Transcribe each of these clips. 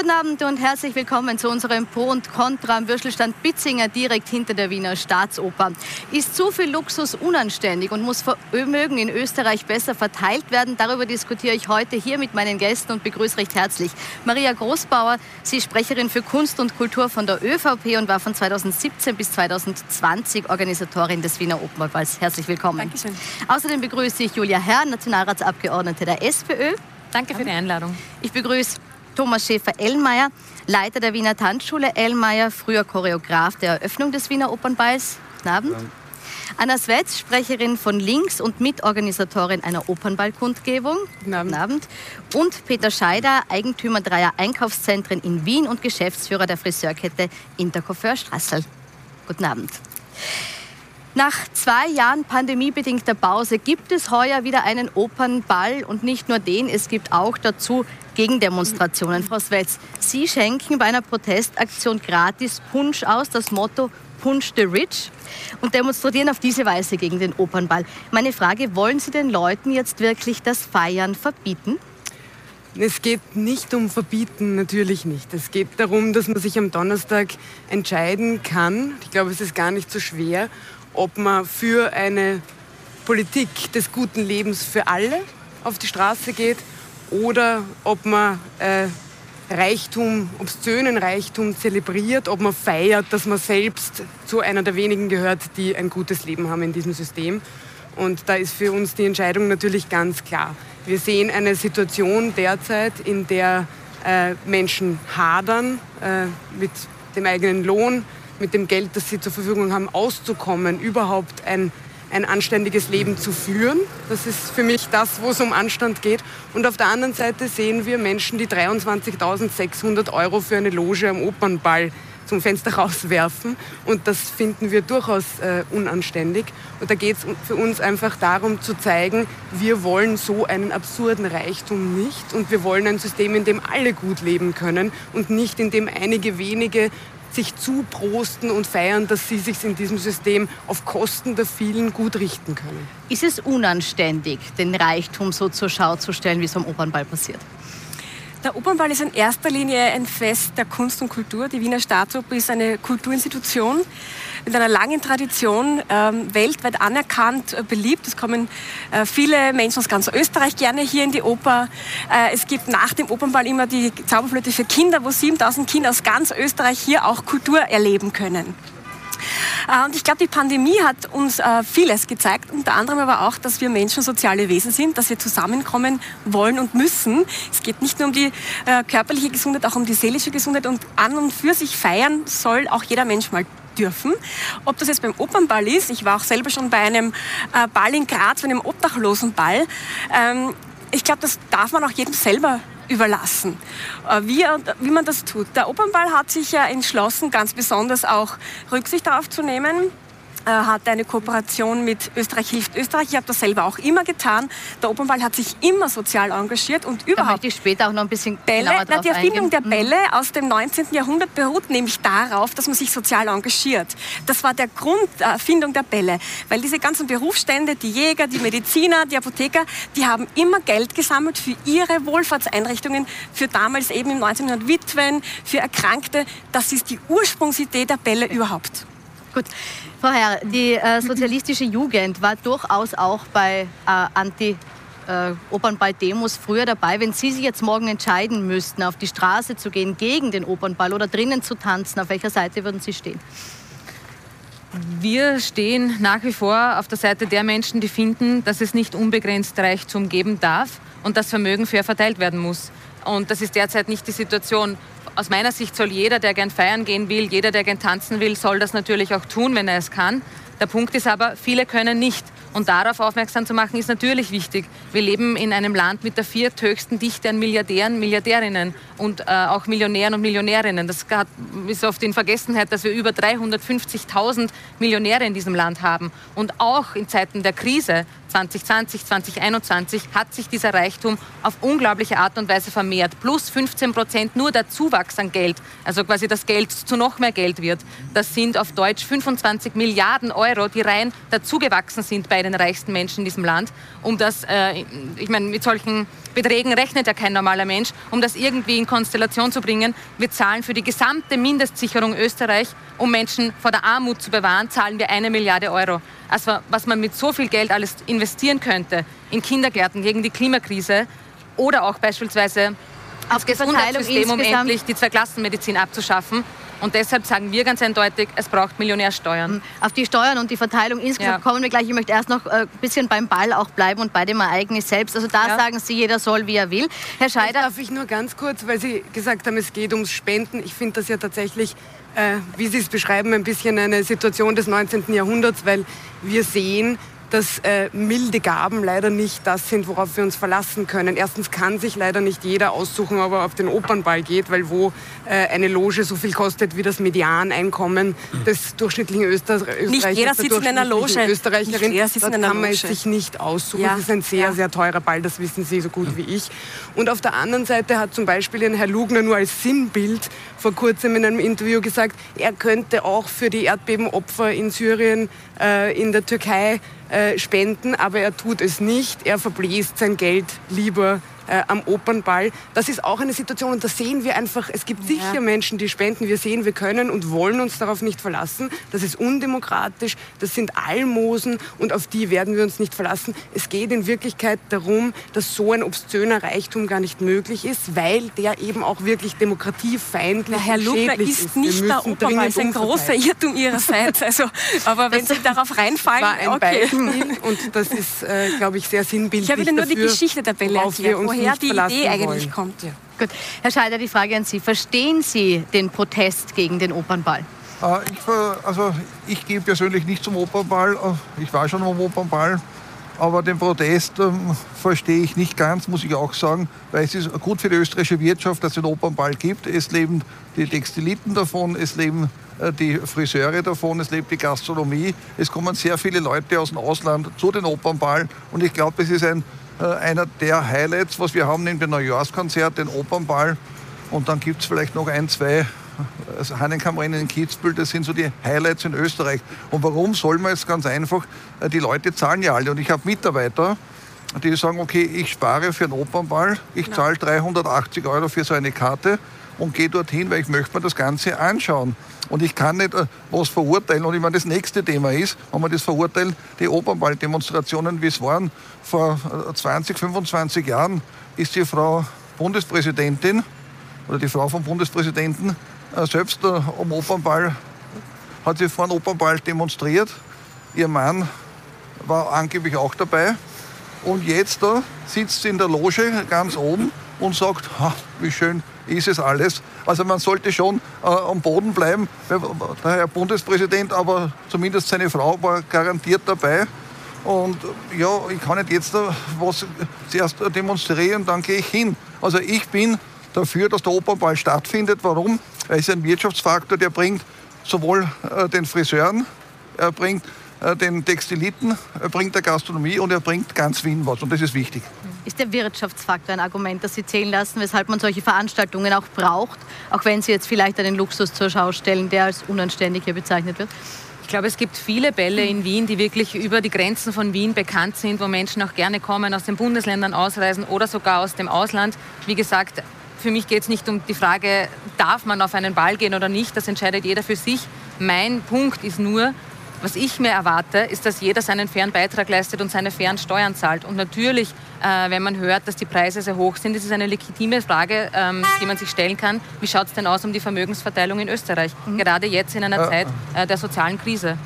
Guten Abend und herzlich willkommen zu unserem Pro und Contra am Würstelstand Bitzinger direkt hinter der Wiener Staatsoper. Ist zu viel Luxus unanständig und muss Vermögen in Österreich besser verteilt werden? Darüber diskutiere ich heute hier mit meinen Gästen und begrüße recht herzlich Maria Großbauer. Sie ist Sprecherin für Kunst und Kultur von der ÖVP und war von 2017 bis 2020 Organisatorin des Wiener Opernballs. Herzlich willkommen. Dankeschön. Außerdem begrüße ich Julia Herr, Nationalratsabgeordnete der SPÖ. Danke für die Einladung. Ich begrüße Thomas Schäfer-Ellmeier, Leiter der Wiener Tanzschule Ellmeier, früher Choreograf der Eröffnung des Wiener Opernballs. Guten Abend. Ja. Anna Swetz, Sprecherin von Links und Mitorganisatorin einer Opernballkundgebung. Guten Abend. Guten Abend. Und Peter Scheider, Eigentümer dreier Einkaufszentren in Wien und Geschäftsführer der Friseurkette Intercoiffeur Strassel. Guten Abend. Nach zwei Jahren pandemiebedingter Pause gibt es heuer wieder einen Opernball und nicht nur den, es gibt auch dazu Gegendemonstrationen. Frau Swetz, Sie schenken bei einer Protestaktion gratis Punsch aus, das Motto Punch the Rich und demonstrieren auf diese Weise gegen den Opernball. Meine Frage, wollen Sie den Leuten jetzt wirklich das Feiern verbieten? Es geht nicht um Verbieten, natürlich nicht. Es geht darum, dass man sich am Donnerstag entscheiden kann. Ich glaube, es ist gar nicht so schwer, ob man für eine Politik des guten Lebens für alle auf die Straße geht oder ob man äh, Reichtum, obszönen Reichtum zelebriert, ob man feiert, dass man selbst zu einer der wenigen gehört, die ein gutes Leben haben in diesem System. Und da ist für uns die Entscheidung natürlich ganz klar. Wir sehen eine Situation derzeit, in der äh, Menschen hadern äh, mit dem eigenen Lohn, mit dem Geld, das sie zur Verfügung haben, auszukommen, überhaupt ein, ein anständiges Leben zu führen. Das ist für mich das, wo es um Anstand geht. Und auf der anderen Seite sehen wir Menschen, die 23.600 Euro für eine Loge am Opernball zum Fenster rauswerfen. Und das finden wir durchaus äh, unanständig. Und da geht es für uns einfach darum zu zeigen, wir wollen so einen absurden Reichtum nicht. Und wir wollen ein System, in dem alle gut leben können und nicht in dem einige wenige sich zuprosten und feiern, dass sie sich in diesem System auf Kosten der vielen gut richten können. Ist es unanständig, den Reichtum so zur Schau zu stellen, wie es am Opernball passiert? Der Opernball ist in erster Linie ein Fest der Kunst und Kultur. Die Wiener Staatsoper ist eine Kulturinstitution mit einer langen Tradition, ähm, weltweit anerkannt, äh, beliebt. Es kommen äh, viele Menschen aus ganz Österreich gerne hier in die Oper. Äh, es gibt nach dem Opernball immer die Zauberflöte für Kinder, wo 7000 Kinder aus ganz Österreich hier auch Kultur erleben können. Äh, und ich glaube, die Pandemie hat uns äh, vieles gezeigt, unter anderem aber auch, dass wir Menschen soziale Wesen sind, dass wir zusammenkommen wollen und müssen. Es geht nicht nur um die äh, körperliche Gesundheit, auch um die seelische Gesundheit und an und für sich feiern soll auch jeder Mensch mal dürfen. Ob das jetzt beim Opernball ist, ich war auch selber schon bei einem Ball in Graz, bei einem Obdachlosenball. Ähm, ich glaube, das darf man auch jedem selber überlassen, äh, wie, wie man das tut. Der Opernball hat sich ja entschlossen, ganz besonders auch Rücksicht darauf zu nehmen, äh, hat eine Kooperation mit Österreich hilft Österreich. Ich habe das selber auch immer getan. Der Opernball hat sich immer sozial engagiert und überhaupt. Da möchte ich später auch noch ein bisschen Bälle. Na, die Erfindung eingehen. der mhm. Bälle aus dem 19. Jahrhundert beruht nämlich darauf, dass man sich sozial engagiert. Das war der Grund der Erfindung der Bälle, weil diese ganzen Berufsstände, die Jäger, die Mediziner, die Apotheker, die haben immer Geld gesammelt für ihre Wohlfahrtseinrichtungen, für damals eben im 19. Jahrhundert Witwen, für Erkrankte. Das ist die Ursprungsidee der Bälle überhaupt. Gut. Frau Herr, die äh, sozialistische Jugend war durchaus auch bei äh, Anti- äh, Opernball-Demos früher dabei. Wenn Sie sich jetzt morgen entscheiden müssten, auf die Straße zu gehen gegen den Opernball oder drinnen zu tanzen, auf welcher Seite würden Sie stehen? Wir stehen nach wie vor auf der Seite der Menschen, die finden, dass es nicht unbegrenzt Reichtum geben darf und dass Vermögen fair verteilt werden muss. Und das ist derzeit nicht die Situation aus meiner Sicht soll jeder, der gern feiern gehen will, jeder, der gern tanzen will, soll das natürlich auch tun, wenn er es kann. Der Punkt ist aber, viele können nicht. Und darauf aufmerksam zu machen, ist natürlich wichtig. Wir leben in einem Land mit der vierthöchsten Dichte an Milliardären, Milliardärinnen und äh, auch Millionären und Millionärinnen. Das ist oft in Vergessenheit, dass wir über 350.000 Millionäre in diesem Land haben. Und auch in Zeiten der Krise 2020, 2021 hat sich dieser Reichtum auf unglaubliche Art und Weise vermehrt. Plus 15 Prozent nur der Zuwachs an Geld, also quasi das Geld zu noch mehr Geld wird. Das sind auf Deutsch 25 Milliarden Euro, die rein dazugewachsen sind bei den reichsten Menschen in diesem Land. Um das, äh, ich meine, mit solchen Beträgen rechnet ja kein normaler Mensch. Um das irgendwie in Konstellation zu bringen, wir zahlen für die gesamte Mindestsicherung Österreich, um Menschen vor der Armut zu bewahren, zahlen wir eine Milliarde Euro. Also was man mit so viel Geld alles investieren könnte in Kindergärten gegen die Klimakrise oder auch beispielsweise auf das Gesundheitssystem, um endlich die Zweiklassenmedizin abzuschaffen. Und deshalb sagen wir ganz eindeutig, es braucht Millionärsteuern. Mhm. Auf die Steuern und die Verteilung insgesamt ja. kommen wir gleich. Ich möchte erst noch ein äh, bisschen beim Ball auch bleiben und bei dem Ereignis selbst. Also da ja. sagen Sie, jeder soll, wie er will. Herr Scheider. Darf ich nur ganz kurz, weil Sie gesagt haben, es geht ums Spenden. Ich finde das ja tatsächlich äh, wie Sie es beschreiben, ein bisschen eine Situation des 19. Jahrhunderts, weil wir sehen, dass äh, milde Gaben leider nicht das sind, worauf wir uns verlassen können. Erstens kann sich leider nicht jeder aussuchen, ob er auf den Opernball geht, weil wo äh, eine Loge so viel kostet wie das Medianeinkommen des durchschnittlichen Öster Österreichers. Nicht jeder sitzt in einer Loge. Österreicherin, nicht jeder kann man es sich nicht aussuchen. Ja. Das ist ein sehr, ja. sehr teurer Ball, das wissen Sie so gut wie ich. Und auf der anderen Seite hat zum Beispiel Herr Lugner nur als Sinnbild vor kurzem in einem Interview gesagt, er könnte auch für die Erdbebenopfer in Syrien, äh, in der Türkei äh, spenden, aber er tut es nicht. Er verbläst sein Geld lieber äh, am Opernball. Das ist auch eine Situation und da sehen wir einfach, es gibt sicher ja. Menschen, die spenden. Wir sehen, wir können und wollen uns darauf nicht verlassen. Das ist undemokratisch, das sind Almosen und auf die werden wir uns nicht verlassen. Es geht in Wirklichkeit darum, dass so ein obszöner Reichtum gar nicht möglich ist, weil der eben auch wirklich demokratiefeindlich Na, Herr Lugner ist. ist nicht der Opernball, ist ein großer Irrtum Ihrerseits. Also, aber wenn Sie darauf reinfallen, war ein okay. Beispiel und das ist, äh, glaube ich, sehr sinnbildlich Ich habe Ihnen nur dafür, die Geschichte der Bälle erklärt, woher die Idee eigentlich wollen. kommt. Ja. Gut. Herr Scheider, die Frage an Sie. Verstehen Sie den Protest gegen den Opernball? Äh, ich, also, ich gehe persönlich nicht zum Opernball. Äh, ich war schon am Opernball. Aber den Protest ähm, verstehe ich nicht ganz, muss ich auch sagen, weil es ist gut für die österreichische Wirtschaft, dass es den Opernball gibt. Es leben die Textiliten davon, es leben äh, die Friseure davon, es lebt die Gastronomie. Es kommen sehr viele Leute aus dem Ausland zu den Opernball und ich glaube, es ist ein äh, einer der Highlights, was wir haben, neben dem Neujahrskonzert, den Opernball. Und dann gibt es vielleicht noch ein, zwei also Hahnenkammrennen in Kitzbühel, das sind so die Highlights in Österreich. Und warum soll man jetzt ganz einfach, äh, die Leute zahlen ja alle. Und ich habe Mitarbeiter, die sagen, okay, ich spare für einen Opernball, ich zahle 380 Euro für so eine Karte und gehe dorthin, weil ich möchte mir das Ganze anschauen. Und ich kann nicht äh, was verurteilen. Und ich meine, das nächste Thema ist, wenn wir das verurteilen, die Opernball-Demonstrationen, wie es waren vor 20, äh, 25 Jahren, ist die Frau Bundespräsidentin oder die Frau vom Bundespräsidenten äh, selbst am Opernball, hat sie vor dem Opernball demonstriert. Ihr Mann war angeblich auch dabei. Und jetzt da sitzt sie in der Loge ganz oben und sagt, wie schön ist es alles. Also man sollte schon äh, am Boden bleiben. Der Herr Bundespräsident, aber zumindest seine Frau war garantiert dabei. Und ja, ich kann nicht jetzt was zuerst demonstrieren, dann gehe ich hin. Also ich bin dafür, dass der Opernball stattfindet. Warum? Weil es ein Wirtschaftsfaktor, der bringt sowohl äh, den Friseuren, er bringt äh, den Textiliten, er bringt der Gastronomie und er bringt ganz Wien was. Und das ist wichtig. Ist der Wirtschaftsfaktor ein Argument, das Sie zählen lassen, weshalb man solche Veranstaltungen auch braucht, auch wenn Sie jetzt vielleicht einen Luxus zur Schau stellen, der als unanständig hier bezeichnet wird? Ich glaube, es gibt viele Bälle in Wien, die wirklich über die Grenzen von Wien bekannt sind, wo Menschen auch gerne kommen, aus den Bundesländern ausreisen oder sogar aus dem Ausland. Wie gesagt, für mich geht es nicht um die Frage, darf man auf einen Ball gehen oder nicht, das entscheidet jeder für sich. Mein Punkt ist nur, was ich mir erwarte, ist, dass jeder seinen fairen Beitrag leistet und seine fairen Steuern zahlt. Und natürlich, äh, wenn man hört, dass die Preise sehr hoch sind, ist es eine legitime Frage, ähm, die man sich stellen kann. Wie schaut es denn aus um die Vermögensverteilung in Österreich? Mhm. Gerade jetzt in einer Zeit äh, der sozialen Krise.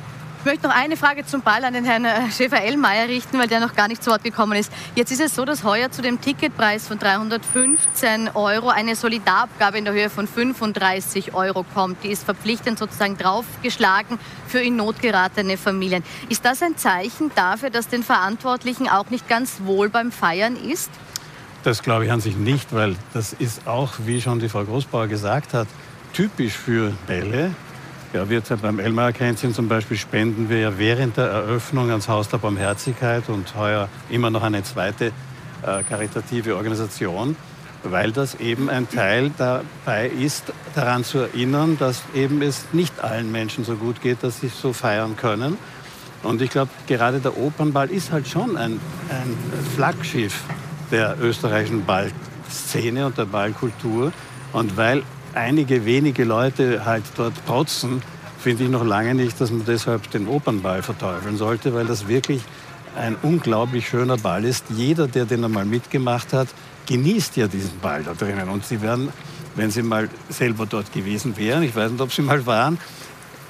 Ich möchte noch eine Frage zum Ball an den Herrn äh, Schäfer-Ellmeier richten, weil der noch gar nicht zu Wort gekommen ist. Jetzt ist es so, dass heuer zu dem Ticketpreis von 315 Euro eine Solidarabgabe in der Höhe von 35 Euro kommt. Die ist verpflichtend sozusagen draufgeschlagen für in Not geratene Familien. Ist das ein Zeichen dafür, dass den Verantwortlichen auch nicht ganz wohl beim Feiern ist? Das glaube ich an sich nicht, weil das ist auch, wie schon die Frau Großbauer gesagt hat, typisch für Bälle, Ja, wir beim Elmar Kränzchen zum Beispiel spenden wir ja während der Eröffnung ans Haus der Barmherzigkeit und heuer immer noch eine zweite äh, karitative Organisation, weil das eben ein Teil dabei ist, daran zu erinnern, dass eben es nicht allen Menschen so gut geht, dass sie so feiern können. Und ich glaube, gerade der Opernball ist halt schon ein, ein Flaggschiff der österreichischen Ballszene und der Ballkultur. Und weil einige wenige Leute halt dort protzen, finde ich noch lange nicht, dass man deshalb den Opernball verteufeln sollte, weil das wirklich ein unglaublich schöner Ball ist. Jeder, der den einmal mitgemacht hat, genießt ja diesen Ball da drinnen. Und Sie werden, wenn Sie mal selber dort gewesen wären, ich weiß nicht, ob Sie mal waren,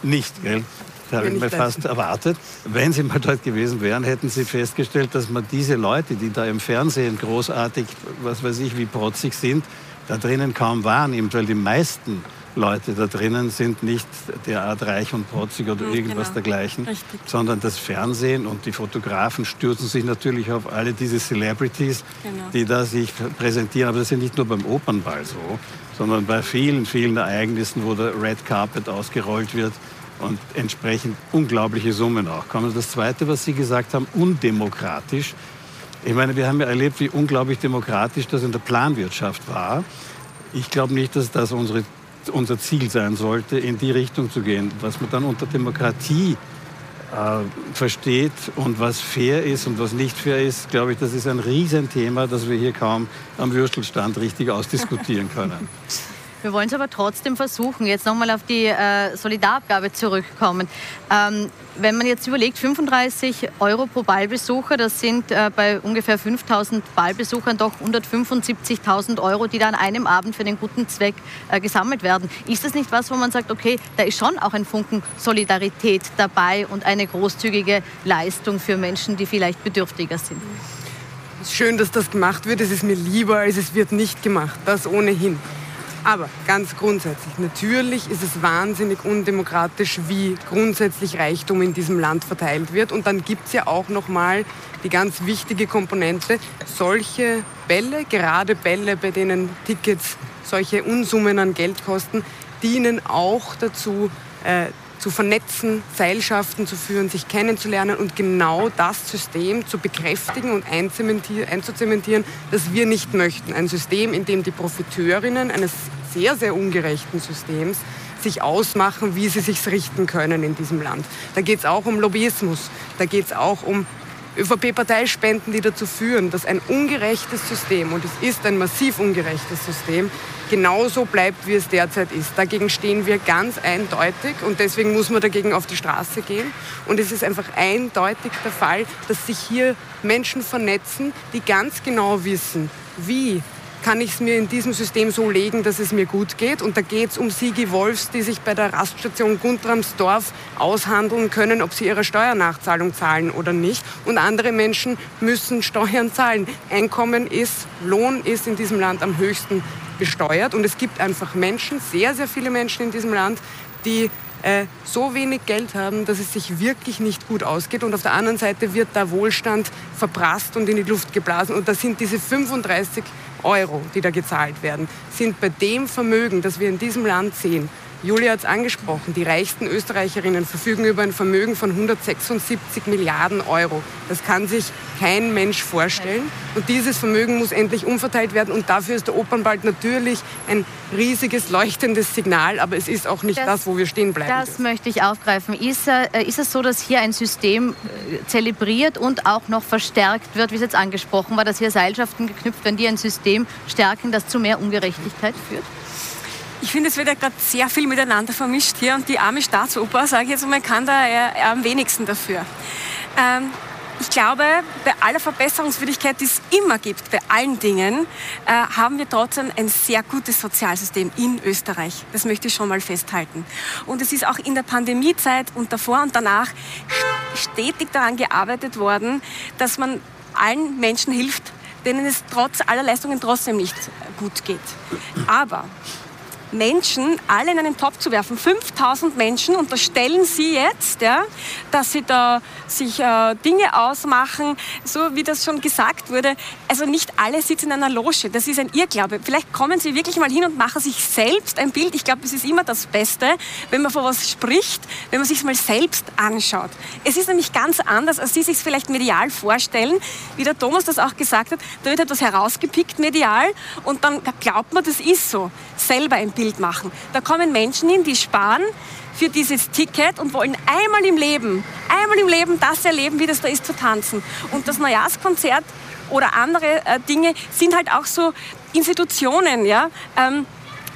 nicht, gell? Das habe ich mir fast erwartet. Wenn Sie mal dort gewesen wären, hätten Sie festgestellt, dass man diese Leute, die da im Fernsehen großartig, was weiß ich, wie protzig sind, da drinnen kaum wahrnimmt, weil die meisten Leute da drinnen sind nicht derart reich und protzig oder irgendwas genau. dergleichen, Richtig. sondern das Fernsehen und die Fotografen stürzen sich natürlich auf alle diese Celebrities, genau. die da sich präsentieren. Aber das ist ja nicht nur beim Opernball so, sondern bei vielen, vielen Ereignissen, wo der Red Carpet ausgerollt wird und entsprechend unglaubliche Summen auch kommen. Das Zweite, was Sie gesagt haben, undemokratisch. Ich meine, wir haben ja erlebt, wie unglaublich demokratisch das in der Planwirtschaft war. Ich glaube nicht, dass das unsere, unser Ziel sein sollte, in die Richtung zu gehen. Was man dann unter Demokratie äh, versteht und was fair ist und was nicht fair ist, glaube ich, das ist ein Riesenthema, das wir hier kaum am Würstelstand richtig ausdiskutieren können. Wir wollen es aber trotzdem versuchen. Jetzt nochmal auf die äh, Solidarabgabe zurückkommen. Ähm, wenn man jetzt überlegt, 35 Euro pro Ballbesucher, das sind äh, bei ungefähr 5000 Ballbesuchern doch 175.000 Euro, die da an einem Abend für den guten Zweck äh, gesammelt werden. Ist das nicht was, wo man sagt, okay, da ist schon auch ein Funken Solidarität dabei und eine großzügige Leistung für Menschen, die vielleicht bedürftiger sind? Schön, dass das gemacht wird. Es ist mir lieber, als es wird nicht gemacht. Das ohnehin. Aber ganz grundsätzlich, natürlich ist es wahnsinnig undemokratisch, wie grundsätzlich Reichtum in diesem Land verteilt wird. Und dann gibt es ja auch nochmal die ganz wichtige Komponente, solche Bälle, gerade Bälle, bei denen Tickets solche Unsummen an Geld kosten, dienen auch dazu, äh, zu vernetzen, Seilschaften zu führen, sich kennenzulernen und genau das System zu bekräftigen und einzuzementieren, das wir nicht möchten. Ein System, in dem die Profiteurinnen eines sehr, sehr ungerechten Systems sich ausmachen, wie sie sich richten können in diesem Land. Da geht es auch um Lobbyismus, da geht es auch um ÖVP-Parteispenden, die dazu führen, dass ein ungerechtes System, und es ist ein massiv ungerechtes System, genauso bleibt, wie es derzeit ist. Dagegen stehen wir ganz eindeutig und deswegen muss man dagegen auf die Straße gehen. Und es ist einfach eindeutig der Fall, dass sich hier Menschen vernetzen, die ganz genau wissen, wie kann ich es mir in diesem System so legen, dass es mir gut geht. Und da geht es um Sigi Wolfs, die sich bei der Raststation Guntramsdorf aushandeln können, ob sie ihre Steuernachzahlung zahlen oder nicht. Und andere Menschen müssen Steuern zahlen. Einkommen ist, Lohn ist in diesem Land am höchsten besteuert. Und es gibt einfach Menschen, sehr, sehr viele Menschen in diesem Land, die äh, so wenig Geld haben, dass es sich wirklich nicht gut ausgeht. Und auf der anderen Seite wird da Wohlstand verprasst und in die Luft geblasen. Und da sind diese 35 Euro, die da gezahlt werden, sind bei dem Vermögen, das wir in diesem Land sehen, Julia hat es angesprochen, die reichsten Österreicherinnen verfügen über ein Vermögen von 176 Milliarden Euro. Das kann sich kein Mensch vorstellen. Und dieses Vermögen muss endlich umverteilt werden. Und dafür ist der Opernbald natürlich ein riesiges, leuchtendes Signal. Aber es ist auch nicht das, das wo wir stehen bleiben. Das dürfen. möchte ich aufgreifen. Ist, äh, ist es so, dass hier ein System äh, zelebriert und auch noch verstärkt wird, wie es jetzt angesprochen war, dass hier Seilschaften geknüpft werden, die ein System stärken, das zu mehr Ungerechtigkeit führt? Ich finde, es wird ja gerade sehr viel miteinander vermischt hier und die arme Staatsoper, sage ich jetzt mal, kann da eher, am wenigsten dafür. Ähm, ich glaube, bei aller Verbesserungswürdigkeit, die es immer gibt, bei allen Dingen, äh, haben wir trotzdem ein sehr gutes Sozialsystem in Österreich. Das möchte ich schon mal festhalten. Und es ist auch in der Pandemiezeit und davor und danach stetig daran gearbeitet worden, dass man allen Menschen hilft, denen es trotz aller Leistungen trotzdem nicht gut geht. Aber Menschen alle in einen Topf zu werfen. 5000 Menschen unterstellen Sie jetzt, ja, dass sie da sich äh, Dinge ausmachen, so wie das schon gesagt wurde. Also nicht alle sitzen in einer Loge. Das ist ein Irrglaube. Vielleicht kommen Sie wirklich mal hin und machen sich selbst ein Bild. Ich glaube, es ist immer das Beste, wenn man vor was spricht, wenn man sich mal selbst anschaut. Es ist nämlich ganz anders, als Sie sich vielleicht medial vorstellen. Wie der Thomas das auch gesagt hat, da wird etwas herausgepickt medial und dann glaubt man, das ist so. Selber ein Bild machen. Da kommen Menschen hin, die sparen für dieses Ticket und wollen einmal im Leben, einmal im Leben das erleben, wie das da ist zu tanzen. Und das Neujahrskonzert oder andere äh, Dinge sind halt auch so Institutionen, ja. Ähm,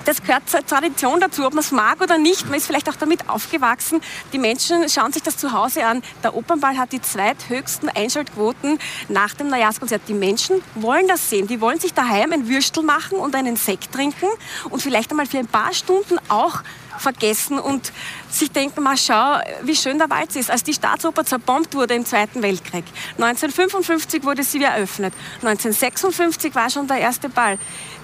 das gehört zur Tradition dazu, ob man es mag oder nicht. Man ist vielleicht auch damit aufgewachsen. Die Menschen schauen sich das zu Hause an. Der Opernball hat die zweithöchsten Einschaltquoten nach dem Neujahrskonzert. Die Menschen wollen das sehen. Die wollen sich daheim ein Würstel machen und einen Sekt trinken und vielleicht einmal für ein paar Stunden auch vergessen und sich denken, mal schau, wie schön der Wald ist. Als die Staatsoper zerbombt wurde im Zweiten Weltkrieg. 1955 wurde sie wieder eröffnet. 1956 war schon der erste Ball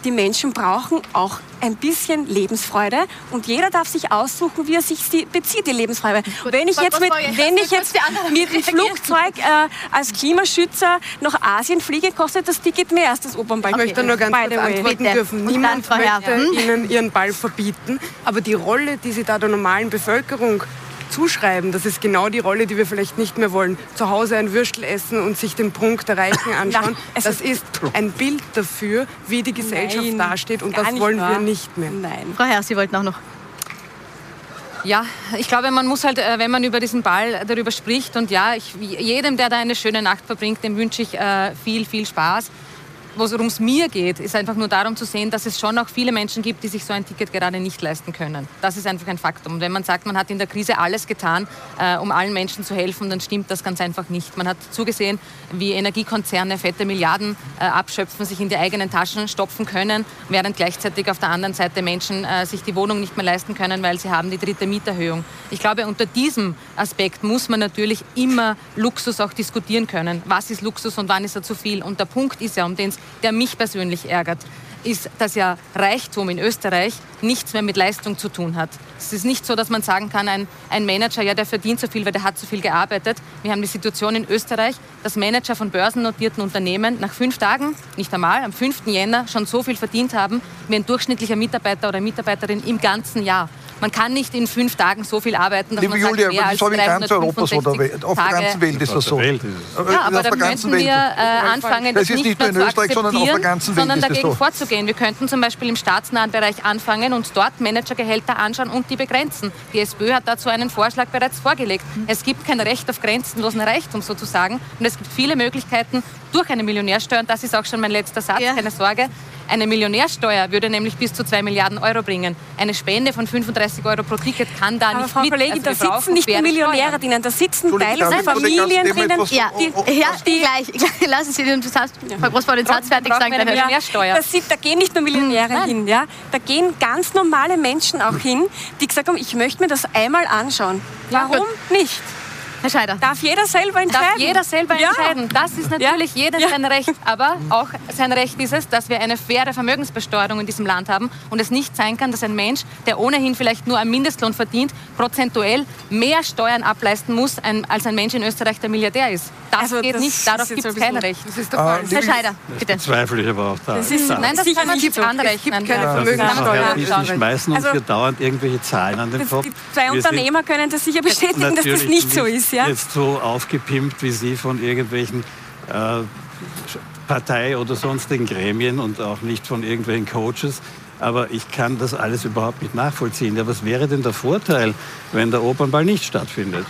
die Menschen brauchen auch ein bisschen Lebensfreude und jeder darf sich aussuchen, wie er sich sie bezieht, die Lebensfreude. Wenn ich jetzt mit, wenn ich jetzt mit dem Flugzeug äh, als Klimaschützer nach Asien fliege, kostet das Ticket mehr als das Opernball. Ich möchte nur ganz kurz antworten dürfen. Niemand möchte Ihnen Ihren Ball verbieten, aber die Rolle, die Sie da der normalen Bevölkerung zuschreiben. Das ist genau die Rolle, die wir vielleicht nicht mehr wollen. Zu Hause ein Würstel essen und sich den Prunk der Reichen anschauen. Ja, das ist ein Bild dafür, wie die Gesellschaft Nein, dasteht und das wollen wahr. wir nicht mehr. Nein. Frau Herr, Sie wollten auch noch. Ja, ich glaube, man muss halt, äh, wenn man über diesen Ball darüber spricht und ja, ich, jedem, der da eine schöne Nacht verbringt, dem wünsche ich äh, viel, viel Spaß worum es mir geht, ist einfach nur darum zu sehen, dass es schon auch viele Menschen gibt, die sich so ein Ticket gerade nicht leisten können. Das ist einfach ein Faktum. Und wenn man sagt, man hat in der Krise alles getan, äh, um allen Menschen zu helfen, dann stimmt das ganz einfach nicht. Man hat zugesehen, wie Energiekonzerne fette Milliarden äh, abschöpfen, sich in die eigenen Taschen stopfen können, während gleichzeitig auf der anderen Seite Menschen äh, sich die Wohnung nicht mehr leisten können, weil sie haben die dritte Mieterhöhung. Ich glaube, unter diesem Aspekt muss man natürlich immer Luxus auch diskutieren können. Was ist Luxus und wann ist er zu viel? Und der Punkt ist ja, um den es der mich persönlich ärgert, ist, dass ja Reichtum in Österreich nichts mehr mit Leistung zu tun hat. Es ist nicht so, dass man sagen kann, ein, ein Manager, ja, der verdient so viel, weil der hat so viel gearbeitet. Wir haben die Situation in Österreich, dass Manager von börsennotierten Unternehmen nach fünf Tagen, nicht einmal, am 5. Jänner schon so viel verdient haben wie ein durchschnittlicher Mitarbeiter oder Mitarbeiterin im ganzen Jahr. Man kann nicht in fünf Tagen so viel arbeiten, dass Liebe man Julia, sagt, mehr als in ganz Europa so, der auf der ganzen Welt ist das so. Ja, aber da könnten wir äh, anfangen, das, das nicht, nur in Österreich, sondern auf der ganzen Welt sondern dagegen so. vorzugehen. Wir könnten zum Beispiel im staatsnahen Bereich anfangen und dort Managergehälter anschauen und die begrenzen. Die SPÖ hat dazu einen Vorschlag bereits vorgelegt. Es gibt kein Recht auf grenzenlosen Reichtum sozusagen und es gibt viele Möglichkeiten durch eine Millionärsteuer, und das ist auch schon mein letzter Satz, ja. keine Sorge, eine Millionärsteuer würde nämlich bis zu 2 Milliarden Euro bringen. Eine Spende von 35 Euro pro Ticket kann da Aber nicht Frau mit. Kollegin, also da sitzen nicht nur Millionäre drinnen, da sitzen teilweise Familien drinnen. Ja, die, ja die gleich. Lassen Sie den Satz, Frau Großbauer, den Satz fertig sagen. Eine Millionärsteuer. Da, da gehen nicht nur Millionäre Nein. hin, ja? da gehen ganz normale Menschen auch hin, die gesagt haben, ich möchte mir das einmal anschauen. Warum ja, nicht? Herr Scheider. Darf jeder selber entscheiden? Darf jeder selber ja. entscheiden. Das ist natürlich ja. jedem ja. sein Recht. Aber auch sein Recht ist es, dass wir eine faire Vermögensbesteuerung in diesem Land haben und es nicht sein kann, dass ein Mensch, der ohnehin vielleicht nur einen Mindestlohn verdient, prozentuell mehr Steuern ableisten muss, als ein Mensch in Österreich, der Milliardär ist. Das also geht das nicht, darauf gibt es kein Recht. Das ist doch ah, Herr Scheider, bitte. Zweifle ich aber auch da. Das ist, nein, das kann man nicht anrechnen. Es gibt keine Vermögenssteuer. Sie schmeißen uns hier dauernd irgendwelche Zahlen an den Kopf. Die zwei Unternehmer können das sicher bestätigen, dass das nicht so ist ja? jetzt so aufgepimpt wie Sie von irgendwelchen äh, Partei- oder sonstigen Gremien und auch nicht von irgendwelchen Coaches. Aber ich kann das alles überhaupt nicht nachvollziehen. Ja, was wäre denn der Vorteil, wenn der Opernball nicht stattfindet?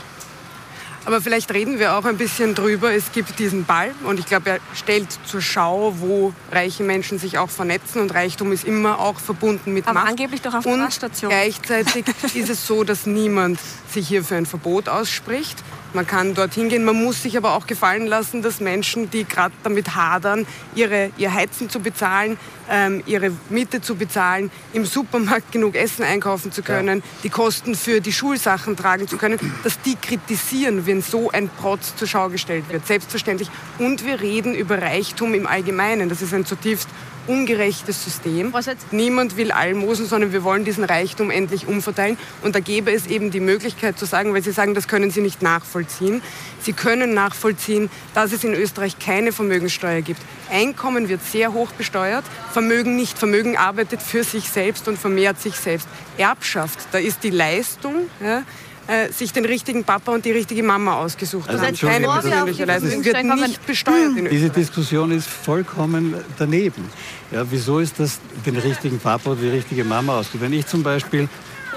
Aber vielleicht reden wir auch ein bisschen drüber. Es gibt diesen Ball und ich glaube, er stellt zur Schau, wo reiche Menschen sich auch vernetzen und Reichtum ist immer auch verbunden mit Aber Macht. angeblich doch auf der Raststation. Gleichzeitig ist es so, dass niemand sich hier für ein Verbot ausspricht. Man kann dorthin gehen. Man muss sich aber auch gefallen lassen, dass Menschen, die gerade damit hadern, ihre, ihr Heizen zu bezahlen, ähm, ihre Miete zu bezahlen, im Supermarkt genug Essen einkaufen zu können, ja. die Kosten für die Schulsachen tragen zu können, dass die kritisieren, wenn so ein Protz zur Schau gestellt wird. Selbstverständlich. Und wir reden über Reichtum im Allgemeinen. Das ist ein zutiefst ungerechtes System. Niemand will Almosen, sondern wir wollen diesen Reichtum endlich umverteilen. Und da gäbe es eben die Möglichkeit zu sagen, weil Sie sagen, das können Sie nicht nachvollziehen. Sie können nachvollziehen, dass es in Österreich keine Vermögenssteuer gibt. Einkommen wird sehr hoch besteuert, Vermögen nicht. Vermögen arbeitet für sich selbst und vermehrt sich selbst. Erbschaft, da ist die Leistung, ja, äh, sich den richtigen Papa und die richtige Mama ausgesucht Also haben. Keine das ist- persönliche Leistung. Es wird nicht besteuert in Diese Österreich. Diskussion ist vollkommen daneben. Ja, wieso ist das den richtigen Papa oder die richtige Mama ausgesucht? Wenn ich zum Beispiel,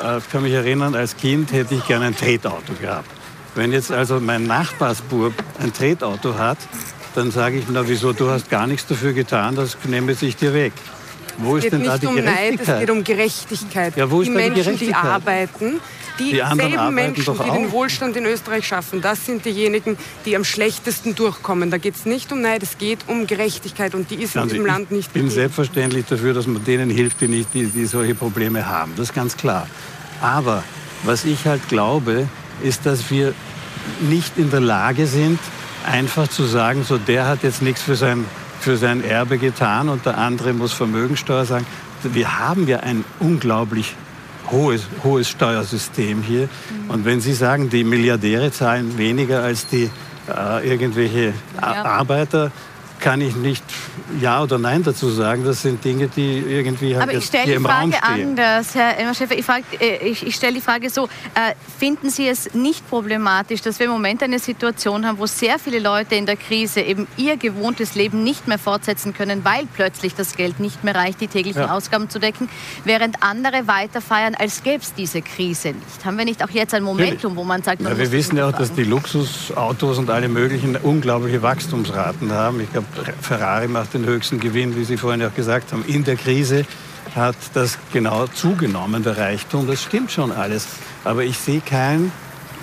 äh, kann mich erinnern, als Kind hätte ich gerne ein Tretauto gehabt. Wenn jetzt also mein Nachbarsbub ein Tretauto hat, dann sage ich, na wieso, du hast gar nichts dafür getan, das nehme ich dir weg. Wo Es ist geht denn da nicht die um Neid, es geht um Gerechtigkeit. Ja, wo ist die da die Menschen, die Gerechtigkeit? arbeiten, die, Die selben arbeiten Menschen, die den. Wohlstand in Österreich schaffen, das sind diejenigen, die am schlechtesten durchkommen. Da geht es nicht um Neid, es geht um Gerechtigkeit und die ist in Schauen Sie, diesem Land ich nicht bin gegeben. selbstverständlich dafür, dass man denen hilft, die, nicht, die, die solche Probleme haben. Das ist ganz klar. Aber was ich halt glaube, ist, dass wir nicht in der Lage sind, einfach zu sagen, so der hat jetzt nichts für sein, für sein Erbe getan und der andere muss Vermögensteuer sagen. Wir haben ja ein unglaublich hohes, hohes Steuersystem hier. Und wenn Sie sagen, die Milliardäre zahlen weniger als die äh, irgendwelche Ja. Arbeiter, kann ich nicht Ja oder Nein dazu sagen. Das sind Dinge, die irgendwie halt Aber ich stelle die Frage anders, Herr Elmer-Schäfer. Ich, frag, äh, ich, ich stelle die Frage so, äh, finden Sie es nicht problematisch, dass wir im Moment eine Situation haben, wo sehr viele Leute in der Krise eben ihr gewohntes Leben nicht mehr fortsetzen können, weil plötzlich das Geld nicht mehr reicht, die täglichen Ja. Ausgaben zu decken, während andere weiter feiern, als gäbe es diese Krise nicht? Haben wir nicht auch jetzt ein Momentum, wo man sagt, man Ja, wir wissen ja auch, das dass die Luxusautos und alle möglichen unglaubliche Wachstumsraten haben. Ich glaube, Ferrari macht den höchsten Gewinn, wie Sie vorhin auch gesagt haben. In der Krise hat das genau zugenommen, der Reichtum. Das stimmt schon alles. Aber ich sehe kein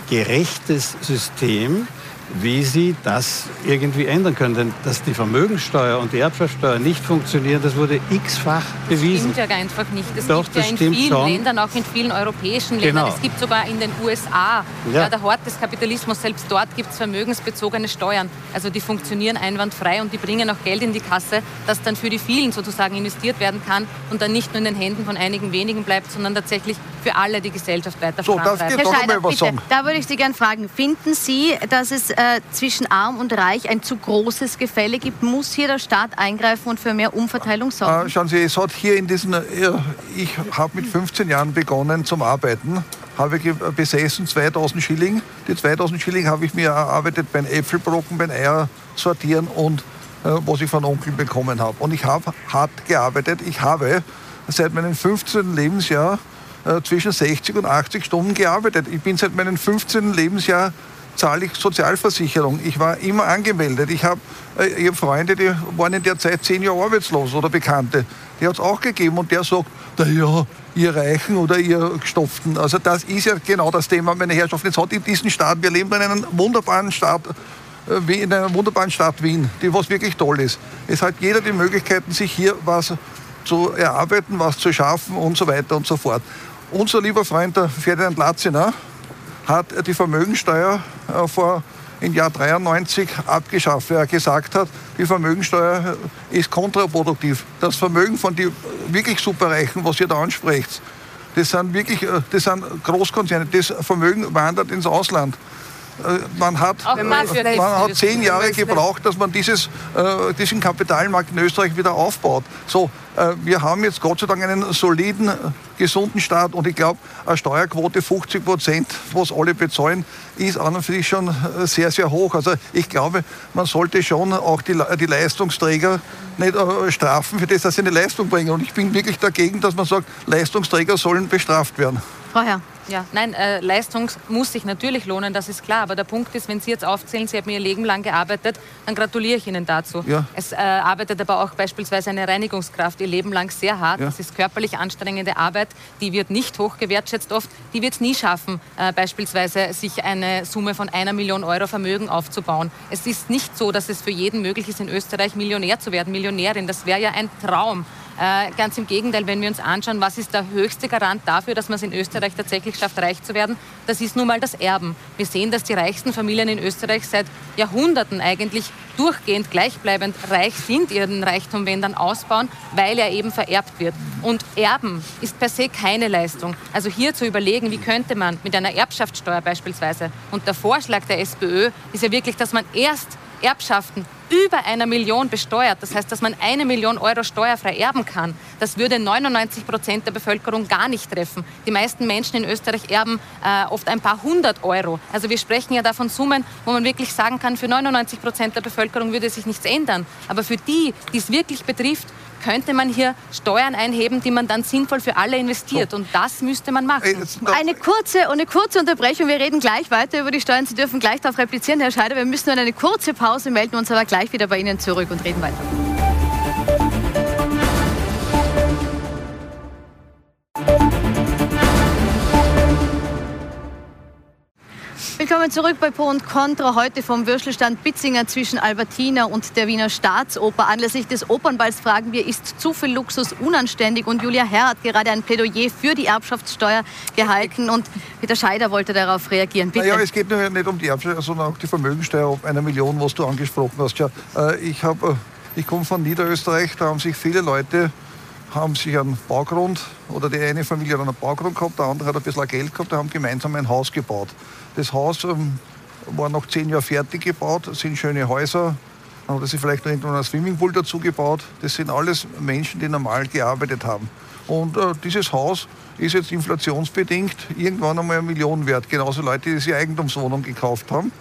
gerechtes System, wie Sie das irgendwie ändern können. Denn dass die Vermögensteuer und die Erbschaftssteuer nicht funktionieren, das wurde x-fach bewiesen. Stimmt ja einfach nicht. Es Doch, gibt ja das in stimmt vielen schon. Ländern, auch in vielen europäischen Ländern, Genau. es gibt sogar in den USA, Ja. ja. der Hort des Kapitalismus, selbst dort gibt es vermögensbezogene Steuern. Also die funktionieren einwandfrei und die bringen auch Geld in die Kasse, das dann für die vielen sozusagen investiert werden kann und dann nicht nur in den Händen von einigen wenigen bleibt, sondern tatsächlich für alle die Gesellschaft weiter So, vorantreibt. ich Herr doch Scheider, bitte, sagen? da würde ich Sie gerne fragen. Finden Sie, dass es äh, zwischen Arm und Reich ein zu großes Gefälle gibt? Muss hier der Staat eingreifen und für mehr Umverteilung sorgen? Äh, schauen Sie, es hat hier in diesen, ich habe mit 15 Jahren begonnen zum Arbeiten, habe ge- besessen 2000 Schilling. Die 2000 Schilling habe ich mir erarbeitet beim Äpfelbrocken, beim Eier sortieren und äh, was ich von Onkel bekommen habe. Und ich habe hart gearbeitet. Ich habe seit meinem 15. Lebensjahr äh, zwischen 60 und 80 Stunden gearbeitet. Ich bin seit meinem 15. Lebensjahr zahle ich Sozialversicherung. Ich war immer angemeldet. Ich habe äh, hab Freunde, die waren in der Zeit zehn Jahre arbeitslos oder Bekannte. Die hat es auch gegeben und der sagt, na ja, ihr Reichen oder ihr Gestopften. Also das ist ja genau das Thema, meine Herrschaften. Es hat in diesem Staat, wir leben in einem wunderbaren Staat, äh, in einer wunderbaren Stadt Wien, die was wirklich toll ist. Es hat jeder die Möglichkeiten, sich hier was zu erarbeiten, was zu schaffen und so weiter und so fort. Unser lieber Freund, der Ferdinand Latziner, hat die Vermögensteuer äh, vor im Jahr 93 abgeschafft, weil er gesagt hat, die Vermögensteuer äh, ist kontraproduktiv. Das Vermögen von den wirklich Superreichen, was ihr da ansprecht, das sind wirklich äh, das sind Großkonzerne. Das Vermögen wandert ins Ausland. Äh, Man hat, dafür man hat zehn Jahre gebraucht, dass man dieses, äh, diesen Kapitalmarkt in Österreich wieder aufbaut. So, äh, wir haben jetzt Gott sei Dank einen soliden, äh, gesunden Staat und ich glaube, eine Steuerquote 50 Prozent, was alle bezahlen, ist an und für sich schon äh, sehr, sehr hoch. Also ich glaube, man sollte schon auch die, die Leistungsträger nicht äh, strafen für das, dass sie eine Leistung bringen. Und ich bin wirklich dagegen, dass man sagt, Leistungsträger sollen bestraft werden. Frau Herr. Ja, nein, äh, Leistung muss sich natürlich lohnen, das ist klar. Aber der Punkt ist, wenn Sie jetzt aufzählen, Sie haben Ihr Leben lang gearbeitet, dann gratuliere ich Ihnen dazu. Ja. Es äh, arbeitet aber auch beispielsweise eine Reinigungskraft ihr Leben lang sehr hart. Ja. Das ist körperlich anstrengende Arbeit, die wird nicht hoch gewertschätzt oft. Die wird es nie schaffen, äh, beispielsweise sich eine Summe von einer Million Euro Vermögen aufzubauen. Es ist nicht so, dass es für jeden möglich ist, in Österreich Millionär zu werden, Millionärin. Das wäre ja ein Traum. Äh, ganz im Gegenteil, wenn wir uns anschauen, was ist der höchste Garant dafür, dass man es in Österreich tatsächlich schafft, reich zu werden, das ist nun mal das Erben. Wir sehen, dass die reichsten Familien in Österreich seit Jahrhunderten eigentlich durchgehend gleichbleibend reich sind, ihren Reichtum wenn dann ausbauen, weil er eben vererbt wird. Und Erben ist per se keine Leistung. Also hier zu überlegen, wie könnte man mit einer Erbschaftssteuer beispielsweise, und der Vorschlag der SPÖ ist ja wirklich, dass man erst Erbschaften über einer Million besteuert. Das heißt, dass man eine Million Euro steuerfrei erben kann. Das würde 99 Prozent der Bevölkerung gar nicht treffen. Die meisten Menschen in Österreich erben äh, oft ein paar hundert Euro. Also wir sprechen ja da von Summen, wo man wirklich sagen kann, für 99 Prozent der Bevölkerung würde sich nichts ändern. Aber für die, die es wirklich betrifft, könnte man hier Steuern einheben, die man dann sinnvoll für alle investiert. Und das müsste man machen. Eine kurze, eine kurze Unterbrechung. Wir reden gleich weiter über die Steuern. Sie dürfen gleich darauf replizieren, Herr Scheider. Wir müssen nur eine kurze Pause, melden uns aber gleich wieder bei Ihnen zurück und reden weiter. Willkommen zurück bei Po und Contra. Heute vom Würstelstand Bitzinger zwischen Albertina und der Wiener Staatsoper. Anlässlich des Opernballs fragen wir, ist zu viel Luxus unanständig? Und Julia Herr hat gerade ein Plädoyer für die Erbschaftssteuer gehalten und Peter Scheider wollte darauf reagieren. Bitte. Naja, es geht nicht um die Erbschaftssteuer, sondern auch die Vermögensteuer ab einer Million, was du angesprochen hast. Ja, äh, ich, äh, ich komme von Niederösterreich, da haben sich viele Leute haben sich einen Baugrund oder die eine Familie hat einen Baugrund gehabt, der andere hat ein bisschen Geld gehabt, die haben gemeinsam ein Haus gebaut. Das Haus ähm, war nach zehn Jahren fertig gebaut, das sind schöne Häuser, dann hat sich vielleicht noch irgendwann ein Swimmingpool dazu gebaut. Das sind alles Menschen, die normal gearbeitet haben. Und äh, dieses Haus ist jetzt inflationsbedingt irgendwann einmal eine Million wert. Genauso Leute, die sich Eigentumswohnung gekauft haben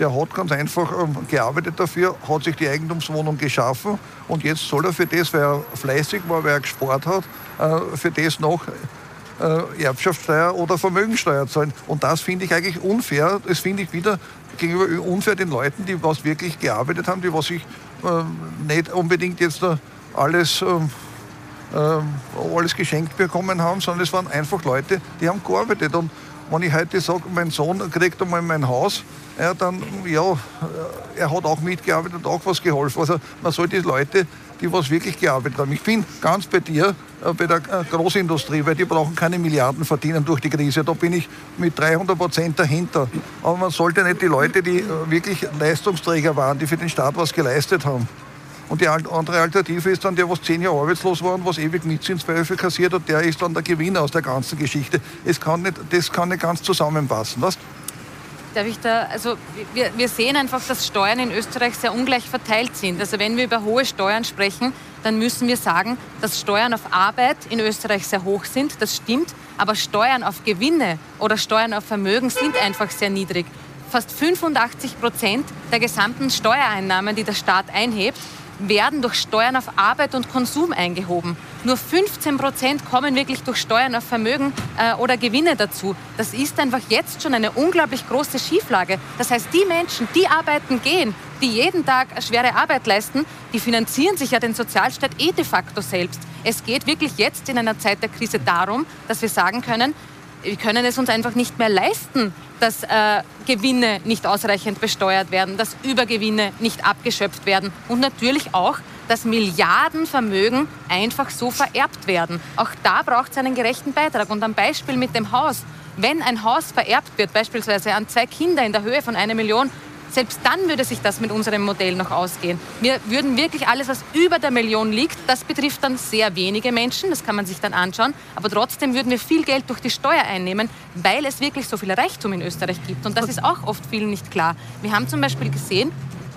der hat ganz einfach ähm, gearbeitet dafür, hat sich die Eigentumswohnung geschaffen und jetzt soll er für das, weil er fleißig war, weil er gespart hat, äh, für das noch äh, Erbschaftssteuer oder Vermögensteuer zahlen. Und das finde ich eigentlich unfair. Das finde ich wieder gegenüber unfair den Leuten, die was wirklich gearbeitet haben, die was sich äh, nicht unbedingt jetzt alles ähm, alles geschenkt bekommen haben, sondern es waren einfach Leute, die haben gearbeitet. Und wenn ich heute sage, mein Sohn kriegt einmal mein Haus, ja, dann, ja, er hat auch mitgearbeitet und auch was geholfen. Also man soll die Leute, die was wirklich gearbeitet haben. Ich bin ganz bei dir, äh, bei der äh, Großindustrie, weil die brauchen keine Milliarden verdienen durch die Krise. Da bin ich mit 300 Prozent dahinter. Aber man sollte nicht die Leute, die äh, wirklich Leistungsträger waren, die für den Staat was geleistet haben. Und die andere Alternative ist dann der, was zehn Jahre arbeitslos war und was ewig Mietzinsbeihilfe kassiert hat, der ist dann der Gewinner aus der ganzen Geschichte. Es kann nicht, das kann nicht ganz zusammenpassen. Weißt? Darf ich da, also wir, wir sehen einfach, dass Steuern in Österreich sehr ungleich verteilt sind. Also wenn wir über hohe Steuern sprechen, dann müssen wir sagen, dass Steuern auf Arbeit in Österreich sehr hoch sind. Das stimmt. Aber Steuern auf Gewinne oder Steuern auf Vermögen sind einfach sehr niedrig. Fast 85 Prozent der gesamten Steuereinnahmen, die der Staat einhebt, werden durch Steuern auf Arbeit und Konsum eingehoben. Nur 15 Prozent kommen wirklich durch Steuern auf Vermögen äh, oder Gewinne dazu. Das ist einfach jetzt schon eine unglaublich große Schieflage. Das heißt, die Menschen, die arbeiten gehen, die jeden Tag schwere Arbeit leisten, die finanzieren sich ja den Sozialstaat eh de facto selbst. Es geht wirklich jetzt in einer Zeit der Krise darum, dass wir sagen können, wir können es uns einfach nicht mehr leisten, dass äh, Gewinne nicht ausreichend besteuert werden, dass Übergewinne nicht abgeschöpft werden und natürlich auch, dass Milliardenvermögen einfach so vererbt werden. Auch da braucht es einen gerechten Beitrag. Und am Beispiel mit dem Haus. Wenn ein Haus vererbt wird, beispielsweise an zwei Kinder in der Höhe von einer Million, selbst dann würde sich das mit unserem Modell noch ausgehen. Wir würden wirklich alles, was über der Million liegt, das betrifft dann sehr wenige Menschen, das kann man sich dann anschauen, aber trotzdem würden wir viel Geld durch die Steuer einnehmen, weil es wirklich so viel Reichtum in Österreich gibt. Und das ist auch oft vielen nicht klar. Wir haben zum Beispiel gesehen,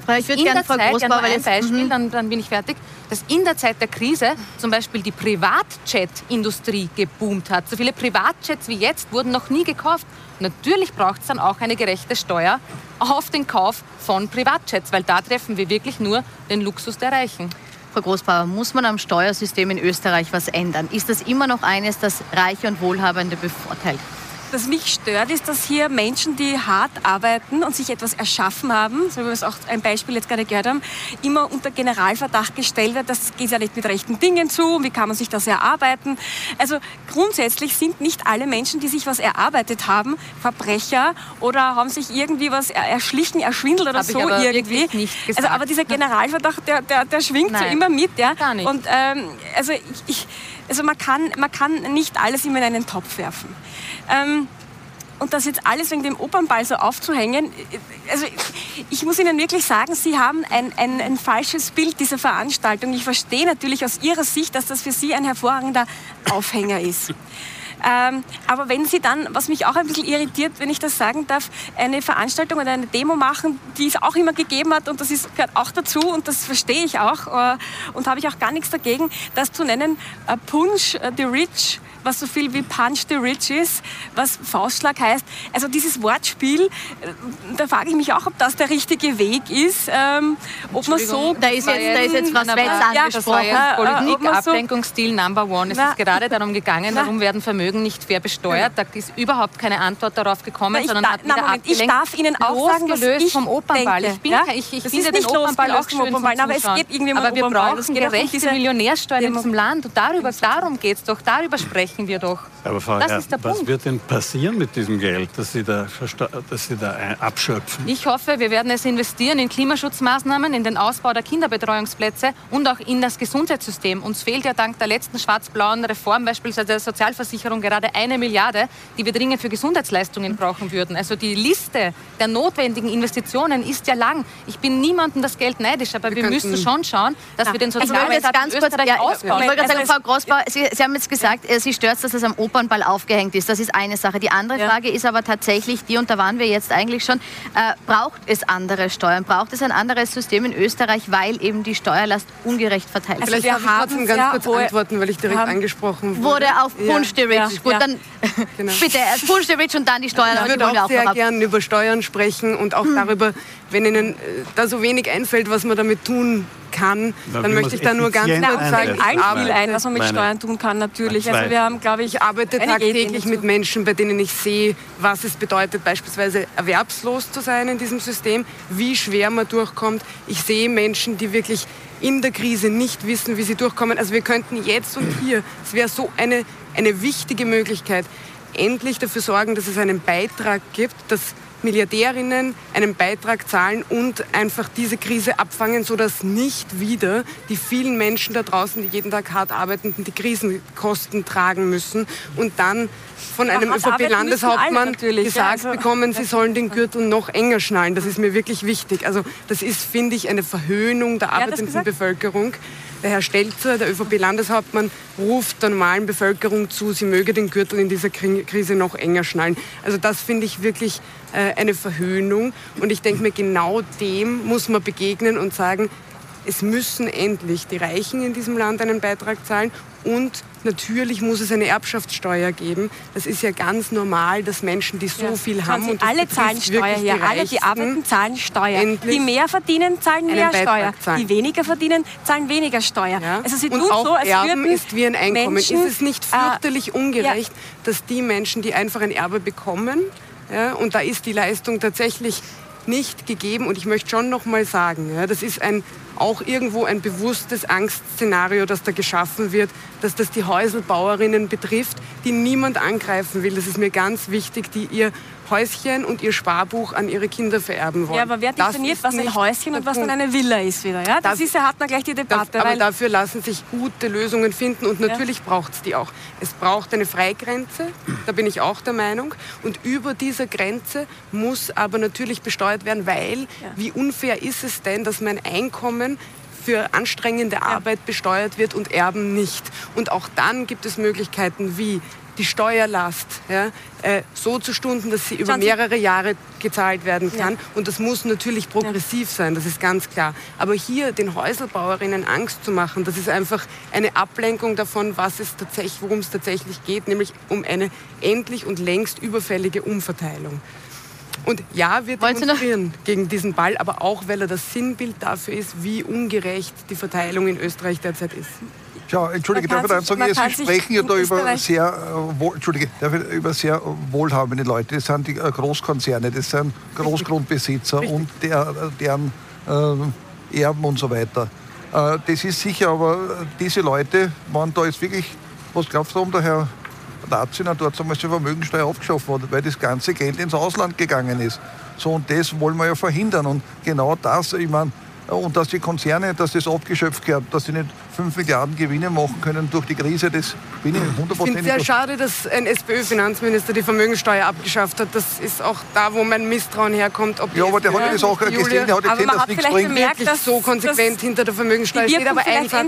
ich würde gerne Frau Großbauer, ja, ein Beispiel, mhm. dann, dann bin ich fertig, dass in der Zeit der Krise zum Beispiel die Privatjet-Industrie geboomt hat. So viele Privatjets wie jetzt wurden noch nie gekauft. Natürlich braucht es dann auch eine gerechte Steuer auf den Kauf von Privatjets, weil da treffen wir wirklich nur den Luxus der Reichen. Frau Großbauer, muss man am Steuersystem in Österreich was ändern? Ist das immer noch eines, das Reiche und Wohlhabende bevorteilt? Was mich stört, ist, dass hier Menschen, die hart arbeiten und sich etwas erschaffen haben, so wie wir es auch ein Beispiel jetzt gerade gehört haben, immer unter Generalverdacht gestellt wird, das geht ja nicht mit rechten Dingen zu, wie kann man sich das erarbeiten. Also grundsätzlich sind nicht alle Menschen, die sich was erarbeitet haben, Verbrecher oder haben sich irgendwie was erschlichen, erschwindelt oder Hab so irgendwie. Also, aber dieser Generalverdacht, der, der, der schwingt Nein, so immer mit. Ja? Gar nicht. Und ähm, also, ich, ich, also man, kann, man kann nicht alles immer in einen Topf werfen. Ähm, und das jetzt alles wegen dem Opernball so aufzuhängen, also ich muss Ihnen wirklich sagen, Sie haben ein, ein, ein falsches Bild dieser Veranstaltung. Ich verstehe natürlich aus Ihrer Sicht, dass das für Sie ein hervorragender Aufhänger ist. Ähm, aber wenn Sie dann, was mich auch ein bisschen irritiert, wenn ich das sagen darf, eine Veranstaltung oder eine Demo machen, die es auch immer gegeben hat und das ist, gehört auch dazu und das verstehe ich auch äh, und habe ich auch gar nichts dagegen, das zu nennen, äh, Punch äh, the Rich was so viel wie Punch the Rich ist, was Faustschlag heißt. Also dieses Wortspiel, äh, da frage ich mich auch, ob das der richtige Weg ist. Ähm, ob man so... Da ist jetzt, da ist jetzt was Wetz angesprochen. Ja, Politik, äh, Ablenkungsstil so, Number One. Es na, ist gerade darum gegangen, warum werden Vermögen nicht fair besteuert. Da ist überhaupt keine Antwort darauf gekommen, na, sondern da, hat wieder na, Moment, Ich darf Ihnen auch sagen, was ich vom Opernball. Denke. Ich, bin, ja? ich, ich finde den Opernball auch schön Opernball, aber es geht irgendwie um Aber wir brauchen gerechte Millionärsteuern in diesem Land. Und darüber, darum geht es doch. Darüber sprechen wir doch. Aber Frau das Herr, ist der was Punkt. wird denn passieren mit diesem Geld, das Sie, da, das Sie da abschöpfen? Ich hoffe, wir werden es investieren in Klimaschutzmaßnahmen, in den Ausbau der Kinderbetreuungsplätze und auch in das Gesundheitssystem. Uns fehlt ja dank der letzten schwarz-blauen Reform, beispielsweise der Sozialversicherung, gerade eine Milliarde, die wir dringend für Gesundheitsleistungen brauchen würden. Also die Liste der notwendigen Investitionen ist ja lang. Ich bin niemandem das Geld neidisch, aber wir, wir müssen schon schauen, dass Na, wir den Sozialstaat also ganz kurz, ja, ausbauen. Ich wollte sagen, Frau Grossbauer, Sie, Sie haben jetzt gesagt, ja. Sie stört, dass es am Oper Opernball aufgehängt ist. Das ist eine Sache. Die andere ja. Frage ist aber tatsächlich die, und da waren wir jetzt eigentlich schon, äh, braucht es andere Steuern? Braucht es ein anderes System in Österreich, weil eben die Steuerlast ungerecht verteilt wird? Also Vielleicht darf ich trotzdem ganz kurz antworten, weil ich direkt angesprochen wurde. Wurde auf Punsch ja. Rich. Ja. Gut, dann genau. bitte äh, Punsch Rich und dann die Steuern. Ich würde auch sehr gerne über Steuern sprechen und auch hm. darüber, wenn Ihnen äh, da so wenig einfällt, was man damit tun kann, Na, dann möchte ich da nur ganz kurz sagen, allen viel ein, was man mit Steuern tun kann, natürlich. Also wir haben, glaube ich, ich arbeite tagtäglich mit Menschen, bei denen ich sehe, was es bedeutet, beispielsweise erwerbslos zu sein in diesem System, wie schwer man durchkommt. Ich sehe Menschen, die wirklich in der Krise nicht wissen, wie sie durchkommen. Also wir könnten jetzt und hier, es wäre so eine, eine wichtige Möglichkeit, endlich dafür sorgen, dass es einen Beitrag gibt, dass Milliardärinnen einen Beitrag zahlen und einfach diese Krise abfangen, sodass nicht wieder die vielen Menschen da draußen, die jeden Tag hart arbeiten, die Krisenkosten tragen müssen und dann von einem ÖVP-Landeshauptmann gesagt ja, also bekommen, sie sollen den Gürtel noch enger schnallen. Das ist mir wirklich wichtig. Also das ist, finde ich, eine Verhöhnung der arbeitenden Bevölkerung. Der Herr Stelzer, der ÖVP-Landeshauptmann, ruft der normalen Bevölkerung zu, sie möge den Gürtel in dieser Krise noch enger schnallen. Also das finde ich wirklich eine Verhöhnung. Und ich denke mir, genau dem muss man begegnen und sagen, es müssen endlich die Reichen in diesem Land einen Beitrag zahlen und natürlich muss es eine Erbschaftssteuer geben. Das ist ja ganz normal, dass Menschen, die so ja. viel haben und alle zahlen Steuer hier, alle die arbeiten zahlen Steuer. Die mehr verdienen zahlen mehr Steuer. Zahlen. Die weniger verdienen zahlen weniger Steuer. Ja. Also sie und tun auch so, als Erben ist wie ein Einkommen. Menschen, ist es nicht äh, fürchterlich äh, ungerecht, ja. dass die Menschen, die einfach ein Erbe bekommen, ja, und da ist die Leistung tatsächlich nicht gegeben. Und ich möchte schon noch mal sagen, ja, das ist ein auch irgendwo ein bewusstes Angstszenario, das da geschaffen wird, dass das die Häuselbauerinnen betrifft, die niemand angreifen will. Das ist mir ganz wichtig, die ihr Häuschen und ihr Sparbuch an ihre Kinder vererben wollen. Ja, aber wer definiert, was ein Häuschen und was dann eine Villa ist wieder? Ja? Das, das ist ja, hat man gleich die Debatte. Das, aber dafür lassen sich gute Lösungen finden und natürlich ja. braucht es die auch. Es braucht eine Freigrenze, da bin ich auch der Meinung. Und über dieser Grenze muss aber natürlich besteuert werden, weil ja. wie unfair ist es denn, dass mein Einkommen für anstrengende Arbeit besteuert wird und Erben nicht. Und auch dann gibt es Möglichkeiten wie die Steuerlast ja, äh, so zu stunden, dass sie über mehrere Jahre gezahlt werden kann. Ja. Und das muss natürlich progressiv ja. sein, das ist ganz klar. Aber hier den Häuselbauerinnen Angst zu machen, das ist einfach eine Ablenkung davon, was es tatsächlich, worum es tatsächlich geht, nämlich um eine endlich und längst überfällige Umverteilung. Und ja, wir demonstrieren gegen diesen Ball, aber auch, weil er das Sinnbild dafür ist, wie ungerecht die Verteilung in Österreich derzeit ist. Schau, Entschuldige, darf ich dann sagen, Sie sprechen ja da über sehr, äh, wohl, Entschuldige, über sehr wohlhabende Leute. Das sind die äh, Großkonzerne, das sind Großgrundbesitzer Richtig. und der, deren äh, Erben und so weiter. Äh, das ist sicher, aber diese Leute, wenn da jetzt wirklich, was glaubst du, um der Herr Nazina dort damals die Vermögensteuer aufgeschafft worden, weil das ganze Geld ins Ausland gegangen ist. So, und das wollen wir ja verhindern. Und genau das, ich meine, und dass die Konzerne, dass das abgeschöpft wird, dass sie nicht 5 Milliarden Gewinne machen können durch die Krise, das bin ich hundertprozentig. Ich finde es sehr schade, dass ein SPÖ-Finanzminister die Vermögensteuer abgeschafft hat. Das ist auch da, wo mein Misstrauen herkommt. ja, aber der hat ja das auch gesehen, der hat gesehen, dass nichts bringt. Bemerkt, dass so konsequent hinter der Vermögensteuer steht. Aber einfach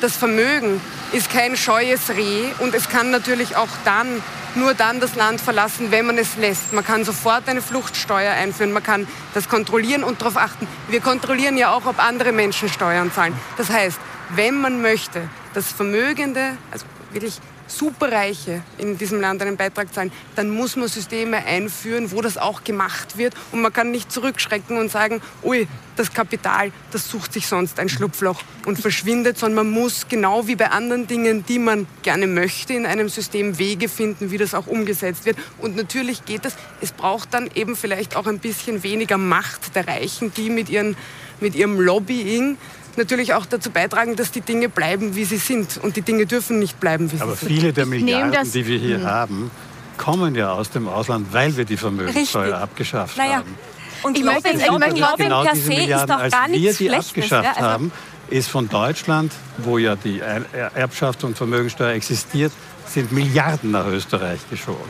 das Vermögen ist kein scheues Reh und es kann natürlich auch dann nur dann das Land verlassen, wenn man es lässt. Man kann sofort eine Fluchtsteuer einführen, man kann das kontrollieren und darauf achten. Wir kontrollieren ja auch, ob andere Menschen Steuern zahlen. Das heißt, wenn man möchte, dass Vermögende, also wirklich Superreiche in diesem Land einen Beitrag zahlen, dann muss man Systeme einführen, wo das auch gemacht wird. Und man kann nicht zurückschrecken und sagen, ui, das Kapital, das sucht sich sonst ein Schlupfloch und verschwindet, sondern man muss genau wie bei anderen Dingen, die man gerne möchte, in einem System Wege finden, wie das auch umgesetzt wird. Und natürlich geht es, es braucht dann eben vielleicht auch ein bisschen weniger Macht der Reichen, die mit, ihren, mit ihrem Lobbying natürlich auch dazu beitragen, dass die Dinge bleiben, wie sie sind. Und die Dinge dürfen nicht bleiben, wie Aber sie sind. Aber viele der Milliarden, die wir hier hm. haben, kommen ja aus dem Ausland, weil wir die Vermögenssteuer Richtig. abgeschafft naja. haben. Und ich möchte, ich möchte genau per se ist doch gar nichts wir die abgeschafft ja, also haben, ist von Deutschland, wo ja die Erbschafts- und Vermögensteuer existiert, sind Milliarden nach Österreich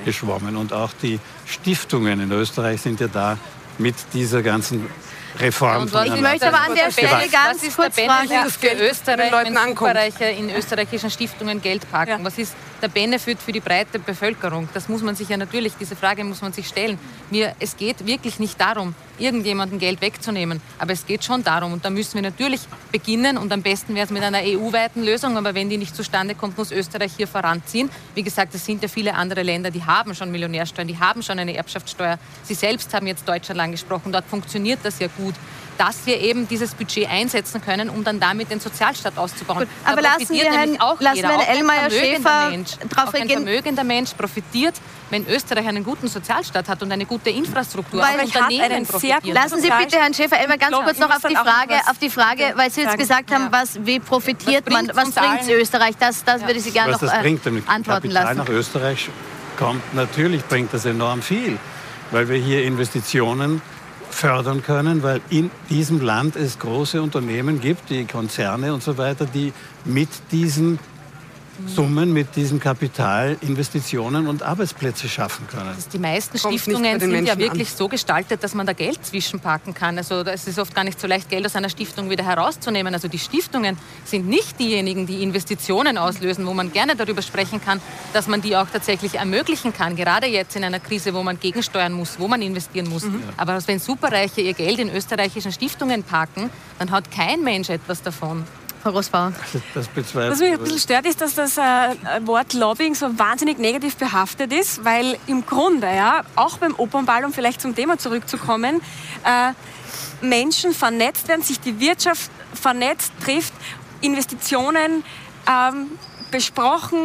geschwommen. Und auch die Stiftungen in Österreich sind ja da mit dieser ganzen Reform. Ja, ich möchte aber an der Stelle ganz kurz fragen, was für Österreich, wenn Superreiche in österreichischen Stiftungen Geld parken. Ja. Was ist der Benefit für die breite Bevölkerung? Das muss man sich ja natürlich, diese Frage muss man sich stellen. Wir, es geht wirklich nicht darum, irgendjemandem Geld wegzunehmen, aber es geht schon darum und da müssen wir natürlich beginnen und am besten wäre es mit einer EU-weiten Lösung, aber wenn die nicht zustande kommt, muss Österreich hier voranziehen. Wie gesagt, es sind ja viele andere Länder, die haben schon Millionärsteuern, die haben schon eine Erbschaftssteuer. Sie selbst haben jetzt Deutschland angesprochen, dort funktioniert das ja gut dass wir eben dieses Budget einsetzen können, um dann damit den Sozialstaat auszubauen. Gut, aber lassen wir, Herrn, auch lassen jeder, wir Herrn Elmeier Schäfer Mensch, drauf auch ein vermögender Mensch profitiert, wenn Österreich einen guten Sozialstaat hat und eine gute Infrastruktur. Weil Unternehmen profitieren. Lassen Sie bitte Herrn Schäfer Elmeier ganz kurz noch auf die Frage, auf die Frage, weil Sie jetzt gesagt haben, was, wie profitiert was man, was bringt Österreich? Das, das ja. würde ich Sie gerne noch das äh, bringt, antworten Kapital lassen. nach Österreich kommt, natürlich bringt das enorm viel, weil wir hier Investitionen fördern können, weil in diesem Land es große Unternehmen gibt, die Konzerne und so weiter, die mit diesen Summen mit diesem Kapital Investitionen und Arbeitsplätze schaffen können. Also die meisten Stiftungen sind Menschen ja wirklich an. so gestaltet, dass man da Geld zwischenpacken kann. Also es ist oft gar nicht so leicht, Geld aus einer Stiftung wieder herauszunehmen. Also die Stiftungen sind nicht diejenigen, die Investitionen auslösen, wo man gerne darüber sprechen kann, dass man die auch tatsächlich ermöglichen kann. Gerade jetzt in einer Krise, wo man gegensteuern muss, wo man investieren muss. Mhm. Aber wenn Superreiche ihr Geld in österreichischen Stiftungen parken, dann hat kein Mensch etwas davon. Großbauer. Das bezweifle Was mich ein bisschen stört, ist, dass das äh, Wort Lobbying so wahnsinnig negativ behaftet ist, weil im Grunde, ja, auch beim Opernball, um vielleicht zum Thema zurückzukommen, äh, Menschen vernetzt werden, sich die Wirtschaft vernetzt, trifft, Investitionen ähm, besprochen,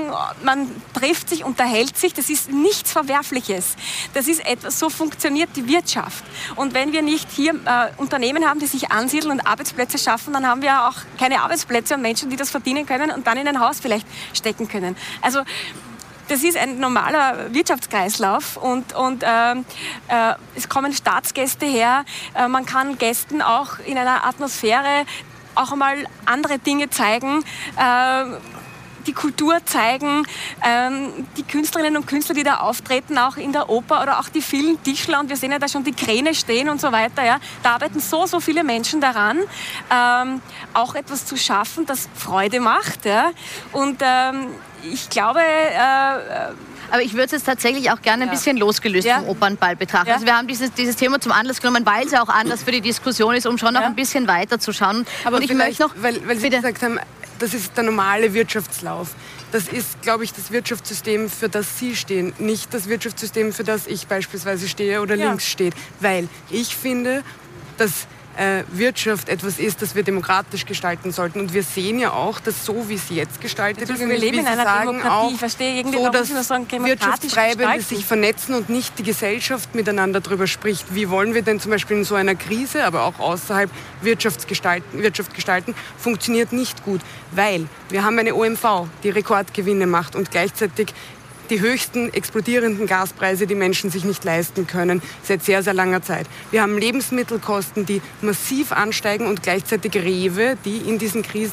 man trifft sich, unterhält sich, das ist nichts Verwerfliches. Das ist etwas, so funktioniert die Wirtschaft. Und wenn wir nicht hier äh, Unternehmen haben, die sich ansiedeln und Arbeitsplätze schaffen, dann haben wir auch keine Arbeitsplätze und Menschen, die das verdienen können und dann in ein Haus vielleicht stecken können. Also das ist ein normaler Wirtschaftskreislauf und, und äh, äh, es kommen Staatsgäste her. Äh, man kann Gästen auch in einer Atmosphäre auch einmal andere Dinge zeigen. Äh, die Kultur zeigen, ähm, die Künstlerinnen und Künstler, die da auftreten, auch in der Oper oder auch die vielen Tischler und wir sehen ja da schon die Kräne stehen und so weiter. Ja. Da arbeiten so, so viele Menschen daran, ähm, auch etwas zu schaffen, das Freude macht. Ja. Und ähm, ich glaube, äh, aber ich würde es jetzt tatsächlich auch gerne ein bisschen losgelöst vom Opernball betrachten. Also wir haben dieses, dieses Thema zum Anlass genommen, weil es ja auch anders für die Diskussion ist, um schon noch ein bisschen weiter zu schauen. Aber Und ich möchte noch, weil, weil Sie gesagt haben, das ist der normale Wirtschaftslauf. Das ist, glaube ich, das Wirtschaftssystem, für das Sie stehen, nicht das Wirtschaftssystem, für das ich beispielsweise stehe oder ja. links steht. Weil ich finde, dass Wirtschaft etwas ist, das wir demokratisch gestalten sollten. Und wir sehen ja auch, dass so wie es jetzt gestaltet ist, wir leben in einer sagen, Demokratie. ich verstehe irgendwie, so, dass sagen, Wirtschaftstreibende sich vernetzen und nicht die Gesellschaft miteinander darüber spricht. Wie wollen wir denn zum Beispiel in so einer Krise, aber auch außerhalb Wirtschaft gestalten, Wirtschaft gestalten funktioniert nicht gut, weil wir haben eine OMV, die Rekordgewinne macht und gleichzeitig die höchsten explodierenden Gaspreise, die Menschen sich nicht leisten können, seit sehr, sehr langer Zeit. Wir haben Lebensmittelkosten, die massiv ansteigen und gleichzeitig Rewe, die in diesen Kris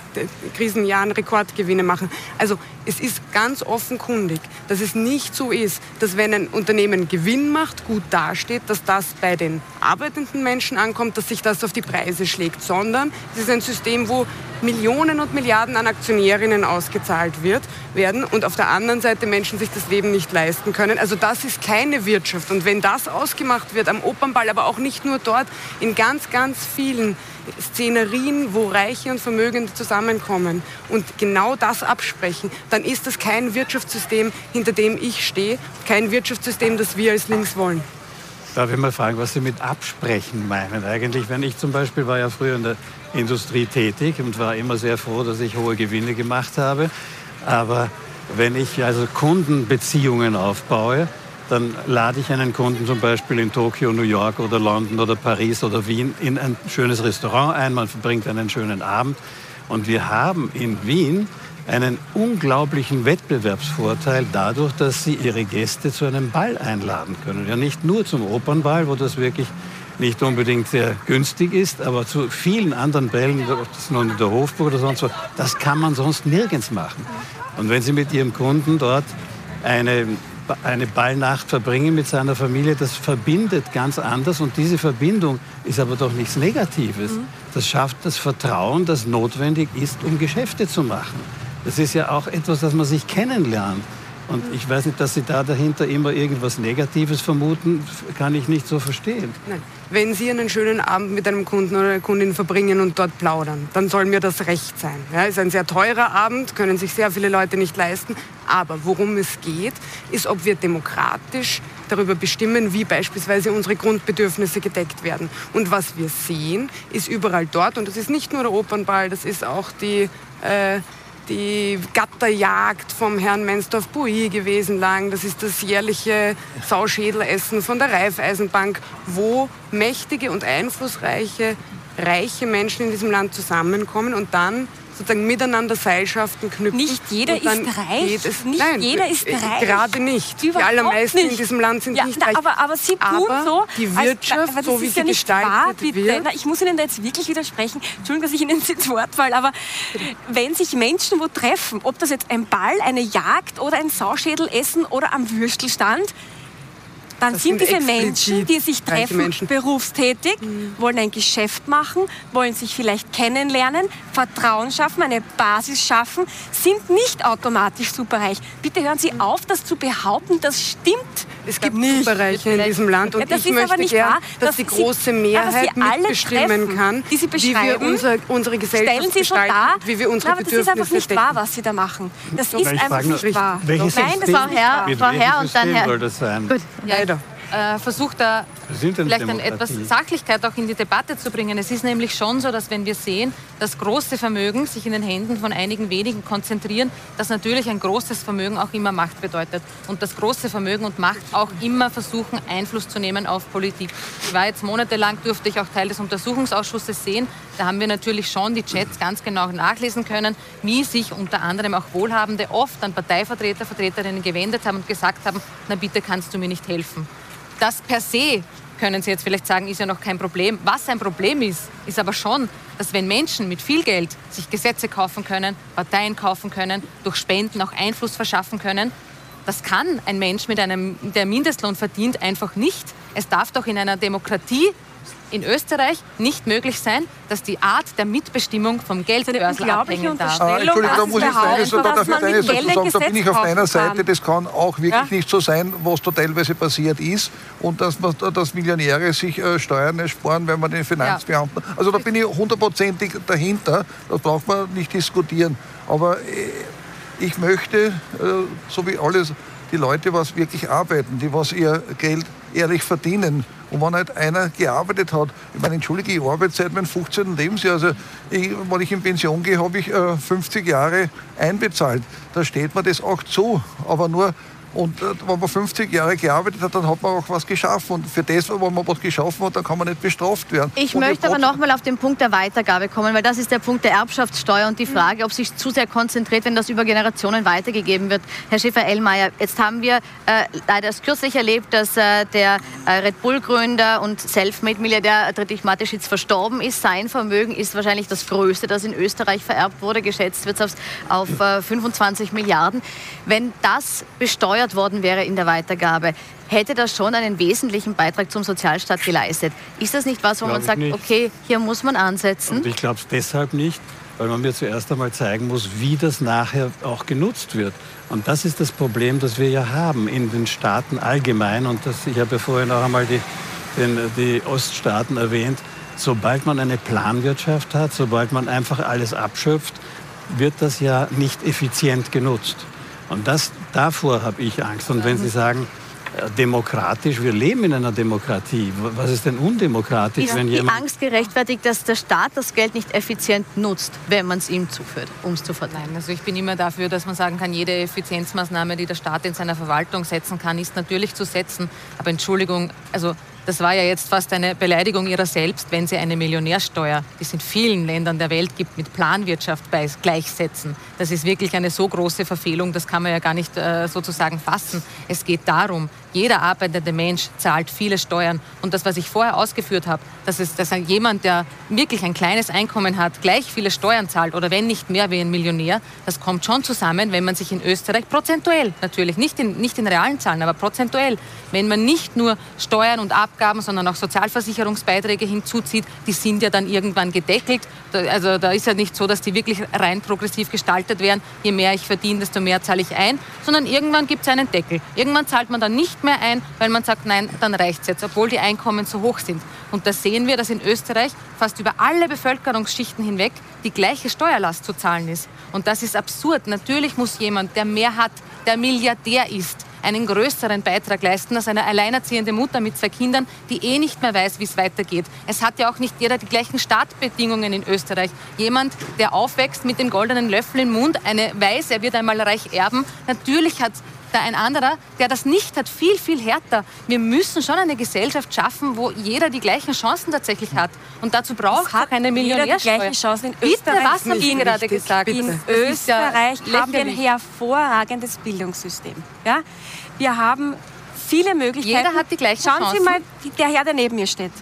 Krisenjahren Rekordgewinne machen. Also es ist ganz offenkundig, dass es nicht so ist, dass wenn ein Unternehmen Gewinn macht, gut dasteht, dass das bei den arbeitenden Menschen ankommt, dass sich das auf die Preise schlägt, sondern es ist ein System, wo Millionen und Milliarden an Aktionärinnen ausgezahlt wird, werden und auf der anderen Seite Menschen sich das Leben nicht leisten können. Also das ist keine Wirtschaft. Und wenn das ausgemacht wird am Opernball, aber auch nicht nur dort, in ganz, ganz vielen Szenerien, wo Reiche und Vermögende zusammenkommen und genau das absprechen, dann ist das kein Wirtschaftssystem, hinter dem ich stehe, kein Wirtschaftssystem, das wir als Links wollen. Darf ich mal fragen, was Sie mit absprechen meinen? Eigentlich, wenn ich zum Beispiel war ja früher in der Industrie tätig und war immer sehr froh, dass ich hohe Gewinne gemacht habe. Aber wenn ich also Kundenbeziehungen aufbaue, dann lade ich einen Kunden zum Beispiel in Tokio, New York oder London oder Paris oder Wien in ein schönes Restaurant ein, man verbringt einen schönen Abend. Und wir haben in Wien einen unglaublichen Wettbewerbsvorteil dadurch, dass sie ihre Gäste zu einem Ball einladen können. Ja, nicht nur zum Opernball, wo das wirklich nicht unbedingt sehr günstig ist, aber zu vielen anderen Bällen, das ist nun der Hofburg oder sonst was, das kann man sonst nirgends machen. Und wenn Sie mit Ihrem Kunden dort eine, eine Ballnacht verbringen mit seiner Familie, das verbindet ganz anders und diese Verbindung ist aber doch nichts Negatives. Mhm. Das schafft das Vertrauen, das notwendig ist, um Geschäfte zu machen. Das ist ja auch etwas, das man sich kennenlernt. Und ich weiß nicht, dass Sie da dahinter immer irgendwas Negatives vermuten, kann ich nicht so verstehen. Nein. Wenn Sie einen schönen Abend mit einem Kunden oder einer Kundin verbringen und dort plaudern, dann soll mir das recht sein. Ja, ist ein sehr teurer Abend, können sich sehr viele Leute nicht leisten. Aber worum es geht, ist, ob wir demokratisch darüber bestimmen, wie beispielsweise unsere Grundbedürfnisse gedeckt werden. Und was wir sehen, ist überall dort, und das ist nicht nur der Opernball, das ist auch die äh, die Gatterjagd vom Herrn Mensdorf-Bui gewesen lang. Das ist das jährliche Sauschädelessen von der Raiffeisenbank, wo mächtige und einflussreiche, reiche Menschen in diesem Land zusammenkommen und dann sozusagen miteinander Seilschaften knüpfen. Nicht jeder ist reich. Es, nicht nein, jeder ist reich. Gerade nicht. Überhaupt die allermeisten nicht. in diesem Land sind ja, nicht reich. Aber, aber Sie tun aber so, die Wirtschaft, als, so wie sie ja gestaltet wahr, wird. Na, ich muss Ihnen da jetzt wirklich widersprechen. Entschuldigung, dass ich Ihnen ins Wort falle, aber wenn sich Menschen wo treffen, ob das jetzt ein Ball, eine Jagd oder ein Sauschädelessen oder am Würstelstand, dann das sind, sind diese Menschen, die sich treffen, berufstätig, mhm. wollen ein Geschäft machen, wollen sich vielleicht kennenlernen, Vertrauen schaffen, eine Basis schaffen, sind nicht automatisch superreich. Bitte hören Sie auf, das zu behaupten, das stimmt. Es gibt nicht. Superreiche in diesem Land und ja, ich möchte gern, wahr, dass, dass die große Mehrheit mitbestimmen kann, die Sie wie wir unser, unsere Gesellschaft Stellen Sie gestalten, so dar, wie wir unsere aber das ist einfach nicht wahr, was Sie da machen. Das ist einfach nicht wahr. Welches Nein, das Frau Herr, und dann Herr. Soll das sein? Gut, ja, leider. Äh, versucht da vielleicht eine etwas Sachlichkeit auch in die Debatte zu bringen. Es ist nämlich schon so, dass wenn wir sehen, dass große Vermögen sich in den Händen von einigen wenigen konzentrieren, dass natürlich ein großes Vermögen auch immer Macht bedeutet. Und das große Vermögen und Macht auch immer versuchen, Einfluss zu nehmen auf Politik. Ich war jetzt monatelang, durfte ich auch Teil des Untersuchungsausschusses sehen. Da haben wir natürlich schon die Chats ganz genau nachlesen können, wie sich unter anderem auch Wohlhabende oft an Parteivertreter, Vertreterinnen gewendet haben und gesagt haben, na bitte kannst du mir nicht helfen. Das per se, können Sie jetzt vielleicht sagen, ist ja noch kein Problem. Was ein Problem ist, ist aber schon, dass wenn Menschen mit viel Geld sich Gesetze kaufen können, Parteien kaufen können, durch Spenden auch Einfluss verschaffen können, das kann ein Mensch, mit einem, der Mindestlohn verdient, einfach nicht. Es darf doch in einer Demokratie in Österreich nicht möglich sein, dass die Art der Mitbestimmung vom Geldbörsel abhängen darf. Ah, Entschuldigung, da muss ich deines, da darf ich deines dazu sagen, da bin ich auf deiner Seite, das kann auch wirklich ja? nicht so sein, was da teilweise passiert ist und dass, man, dass Millionäre sich äh, Steuern ersparen, wenn man den Finanzbeamten... Ja. Also da bin ich hundertprozentig dahinter, da braucht man nicht diskutieren. Aber äh, ich möchte, äh, so wie alles, die Leute, was wirklich arbeiten, die was ihr Geld ehrlich verdienen Und wenn halt einer gearbeitet hat, ich meine, entschuldige, ich arbeite seit meinem 15. Lebensjahr, also ich, wenn ich in Pension gehe, habe ich äh, 50 Jahre einbezahlt. Da steht mir das auch zu. Aber nur, und äh, wenn man 50 Jahre gearbeitet hat, dann hat man auch was geschaffen. Und für das, wenn man was geschaffen hat, dann kann man nicht bestraft werden. Ich und möchte aber nochmal auf den Punkt der Weitergabe kommen, weil das ist der Punkt der Erbschaftssteuer und die Frage, ob sich zu sehr konzentriert, wenn das über Generationen weitergegeben wird. Herr Schäfer-Ellmeier, jetzt haben wir äh, leider erst kürzlich erlebt, dass äh, der äh, Red Bull-Gründer und Selfmade-Milliardär Dietrich Mateschitz verstorben ist. Sein Vermögen ist wahrscheinlich das größte, das in Österreich vererbt wurde. Geschätzt wird es auf, auf 25 Milliarden. Wenn das besteuert gefördert worden wäre in der Weitergabe, hätte das schon einen wesentlichen Beitrag zum Sozialstaat geleistet. Ist das nicht was, wo glaube man sagt, okay, hier muss man ansetzen? Und ich glaube es deshalb nicht, weil man mir zuerst einmal zeigen muss, wie das nachher auch genutzt wird. Und das ist das Problem, das wir ja haben in den Staaten allgemein. Und das, ich habe ja vorhin auch einmal die, den, die Oststaaten erwähnt. Sobald man eine Planwirtschaft hat, sobald man einfach alles abschöpft, wird das ja nicht effizient genutzt. Und das, davor habe ich Angst. Und wenn Sie sagen, äh, demokratisch, wir leben in einer Demokratie. Was ist denn undemokratisch, ist wenn jemand... Die Angst gerechtfertigt, dass der Staat das Geld nicht effizient nutzt, wenn man es ihm zuführt, um es zu verteilen? Also ich bin immer dafür, dass man sagen kann, jede Effizienzmaßnahme, die der Staat in seiner Verwaltung setzen kann, ist natürlich zu setzen. Aber Entschuldigung, also das war ja jetzt fast eine Beleidigung ihrer selbst, wenn sie eine Millionärsteuer, die es in vielen Ländern der Welt gibt, mit Planwirtschaft gleichsetzen. Das ist wirklich eine so große Verfehlung, das kann man ja gar nicht äh, sozusagen fassen. Es geht darum, jeder arbeitende Mensch zahlt viele Steuern. Und das, was ich vorher ausgeführt habe, dass, es, dass jemand, der wirklich ein kleines Einkommen hat, gleich viele Steuern zahlt oder wenn nicht mehr wie ein Millionär, das kommt schon zusammen, wenn man sich in Österreich prozentuell, natürlich nicht in, nicht in realen Zahlen, aber prozentuell, wenn man nicht nur Steuern und Abgaben, sondern auch Sozialversicherungsbeiträge hinzuzieht, die sind ja dann irgendwann gedeckelt. Also da ist ja nicht so, dass die wirklich rein progressiv gestaltet werden. Je mehr ich verdiene, desto mehr zahle ich ein, sondern irgendwann gibt es einen Deckel. Irgendwann zahlt man dann nicht nicht mehr ein, weil man sagt, nein, dann reicht es jetzt, obwohl die Einkommen so hoch sind. Und da sehen wir, dass in Österreich fast über alle Bevölkerungsschichten hinweg die gleiche Steuerlast zu zahlen ist. Und das ist absurd. Natürlich muss jemand, der mehr hat, der Milliardär ist, einen größeren Beitrag leisten als eine alleinerziehende Mutter mit zwei Kindern, die eh nicht mehr weiß, wie es weitergeht. Es hat ja auch nicht jeder die gleichen Startbedingungen in Österreich. Jemand, der aufwächst mit dem goldenen Löffel im Mund, eine weiß, er wird einmal reich erben, natürlich hat da ein anderer, der das nicht hat, viel, viel härter. Wir müssen schon eine Gesellschaft schaffen, wo jeder die gleichen Chancen tatsächlich hat. Und dazu braucht es keine Millionärsteuer. die gleichen Chancen in Österreich. Bitte, was haben Sie gerade gesagt? Bitte. In Österreich ja haben wir ein hervorragendes Bildungssystem. Ja? Wir haben viele Möglichkeiten. Jeder hat die gleichen Schauen Chancen. Sie mal, der Herr, der neben mir steht,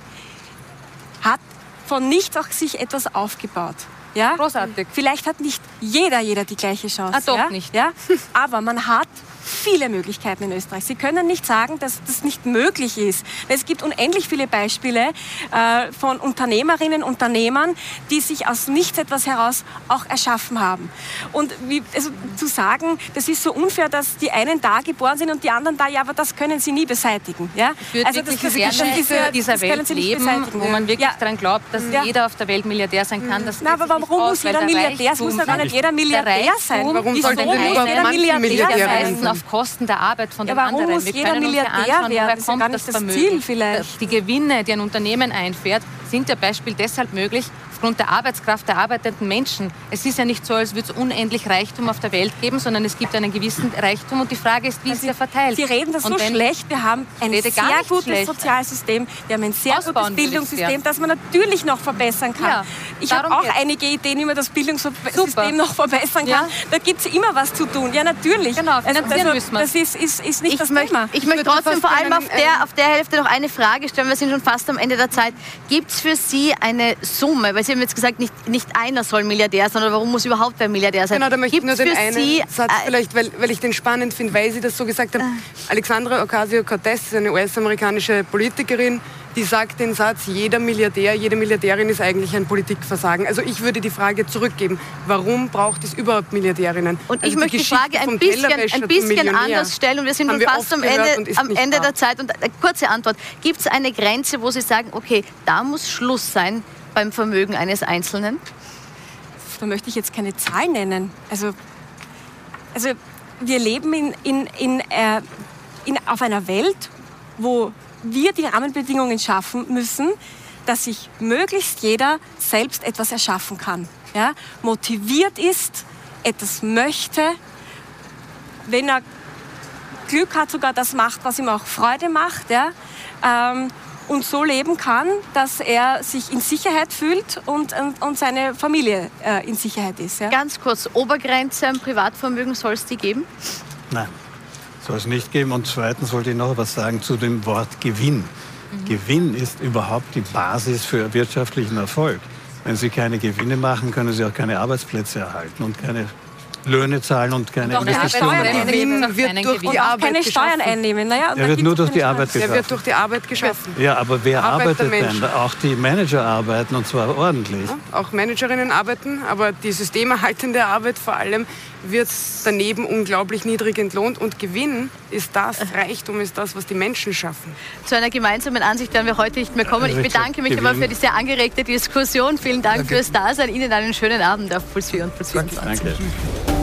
hat von nichts auch sich etwas aufgebaut. Ja? Großartig. Vielleicht hat nicht jeder, jeder die gleiche Chance. Ah, doch ja? nicht. Ja? Aber man hat viele Möglichkeiten in Österreich. Sie können nicht sagen, dass das nicht möglich ist. Es gibt unendlich viele Beispiele äh, von Unternehmerinnen, Unternehmern, die sich aus nichts etwas heraus auch erschaffen haben. Und wie, also zu sagen, das ist so unfair, dass die einen da geboren sind und die anderen da, ja, aber das können sie nie beseitigen. Ja? also das, das, das, das diese, dieser Welt leben, wo man wirklich ja. daran glaubt, dass ja. jeder auf der Welt Milliardär sein kann. Das Na, aber warum muss jeder Milliardär? Es muss ja gar nicht jeder Milliardär sein. Warum soll denn jeder Milliardär sein? Auf Kosten der Arbeit von ja, den warum anderen. Muss jeder Milliardär werden? Woher kommt das, das Ziel vielleicht? Die Gewinne, die ein Unternehmen einfährt, sind ja Beispiel deshalb möglich, aufgrund der Arbeitskraft der arbeitenden Menschen. Es ist ja nicht so, als würde es unendlich Reichtum auf der Welt geben, sondern es gibt einen gewissen Reichtum und die Frage ist, wie also ist der verteilt? Sie reden das und so schlecht. Wir haben ein sehr gutes schlecht. Sozialsystem, wir haben ein sehr Ausbauen gutes Bildungssystem, das man natürlich noch verbessern kann. Ja, ich habe auch geht's. einige Ideen, wie man das Bildungssystem Super. noch verbessern kann. Ja. Da gibt es immer was zu tun. Ja, natürlich. Genau, also, also, müssen wir. Das ist, ist, ist nicht ich das möchte, Thema. Ich möchte trotzdem vor allem auf der, auf der Hälfte noch eine Frage stellen. Wir sind schon fast am Ende der Zeit. Gibt es für Sie eine Summe, weil Sie haben jetzt gesagt, nicht nicht einer soll Milliardär sein, oder warum muss überhaupt wer Milliardär sein? Genau, da möchte ich nur den einen Sie, Satz äh, vielleicht, weil, weil ich den spannend finde, weil Sie das so gesagt haben. Äh. Alexandra Ocasio-Cortez ist eine US-amerikanische Politikerin, die sagt den Satz, jeder Milliardär, jede Milliardärin ist eigentlich ein Politikversagen. Also ich würde die Frage zurückgeben, warum braucht es überhaupt Milliardärinnen? Und also ich möchte die Frage ein bisschen, ein bisschen anders stellen und wir sind schon fast am Ende, am Ende der Zeit. Und eine kurze Antwort, gibt es eine Grenze, wo Sie sagen, okay, da muss Schluss sein, beim Vermögen eines Einzelnen? Da möchte ich jetzt keine Zahl nennen. Also, also wir leben in, in, in, äh, in, auf einer Welt, wo wir die Rahmenbedingungen schaffen müssen, dass sich möglichst jeder selbst etwas erschaffen kann. Ja? Motiviert ist, etwas möchte, wenn er Glück hat, sogar das macht, was ihm auch Freude macht. Ja? Ähm, und so leben kann, dass er sich in Sicherheit fühlt und, und, und seine Familie äh, in Sicherheit ist. Ja? Ganz kurz, Obergrenze am Privatvermögen soll es die geben? Nein, soll es nicht geben. Und zweitens wollte ich noch was sagen zu dem Wort Gewinn. Mhm. Gewinn ist überhaupt die Basis für wirtschaftlichen Erfolg. Wenn Sie keine Gewinne machen, können Sie auch keine Arbeitsplätze erhalten und keine Löhne zahlen und keine und Investitionen. Gewinn wird durch die Arbeit keine Steuern einnehmen. Naja, er wird nur durch die Arbeit geschaffen. Er wird durch die Arbeit geschaffen. Ja, aber wer Arbeit arbeitet denn? Auch die Manager arbeiten und zwar ordentlich. Ja, auch Managerinnen arbeiten, aber die systemerhaltende Arbeit vor allem wird daneben unglaublich niedrig entlohnt und Gewinn ist das, Reichtum ist das, was die Menschen schaffen. Zu einer gemeinsamen Ansicht werden wir heute nicht mehr kommen. Ich bedanke mich Gewinn. aber für die sehr angeregte Diskussion. Vielen Dank Danke. fürs Dasein. Ihnen einen schönen Abend auf Puls 4 und Puls 24. Danke.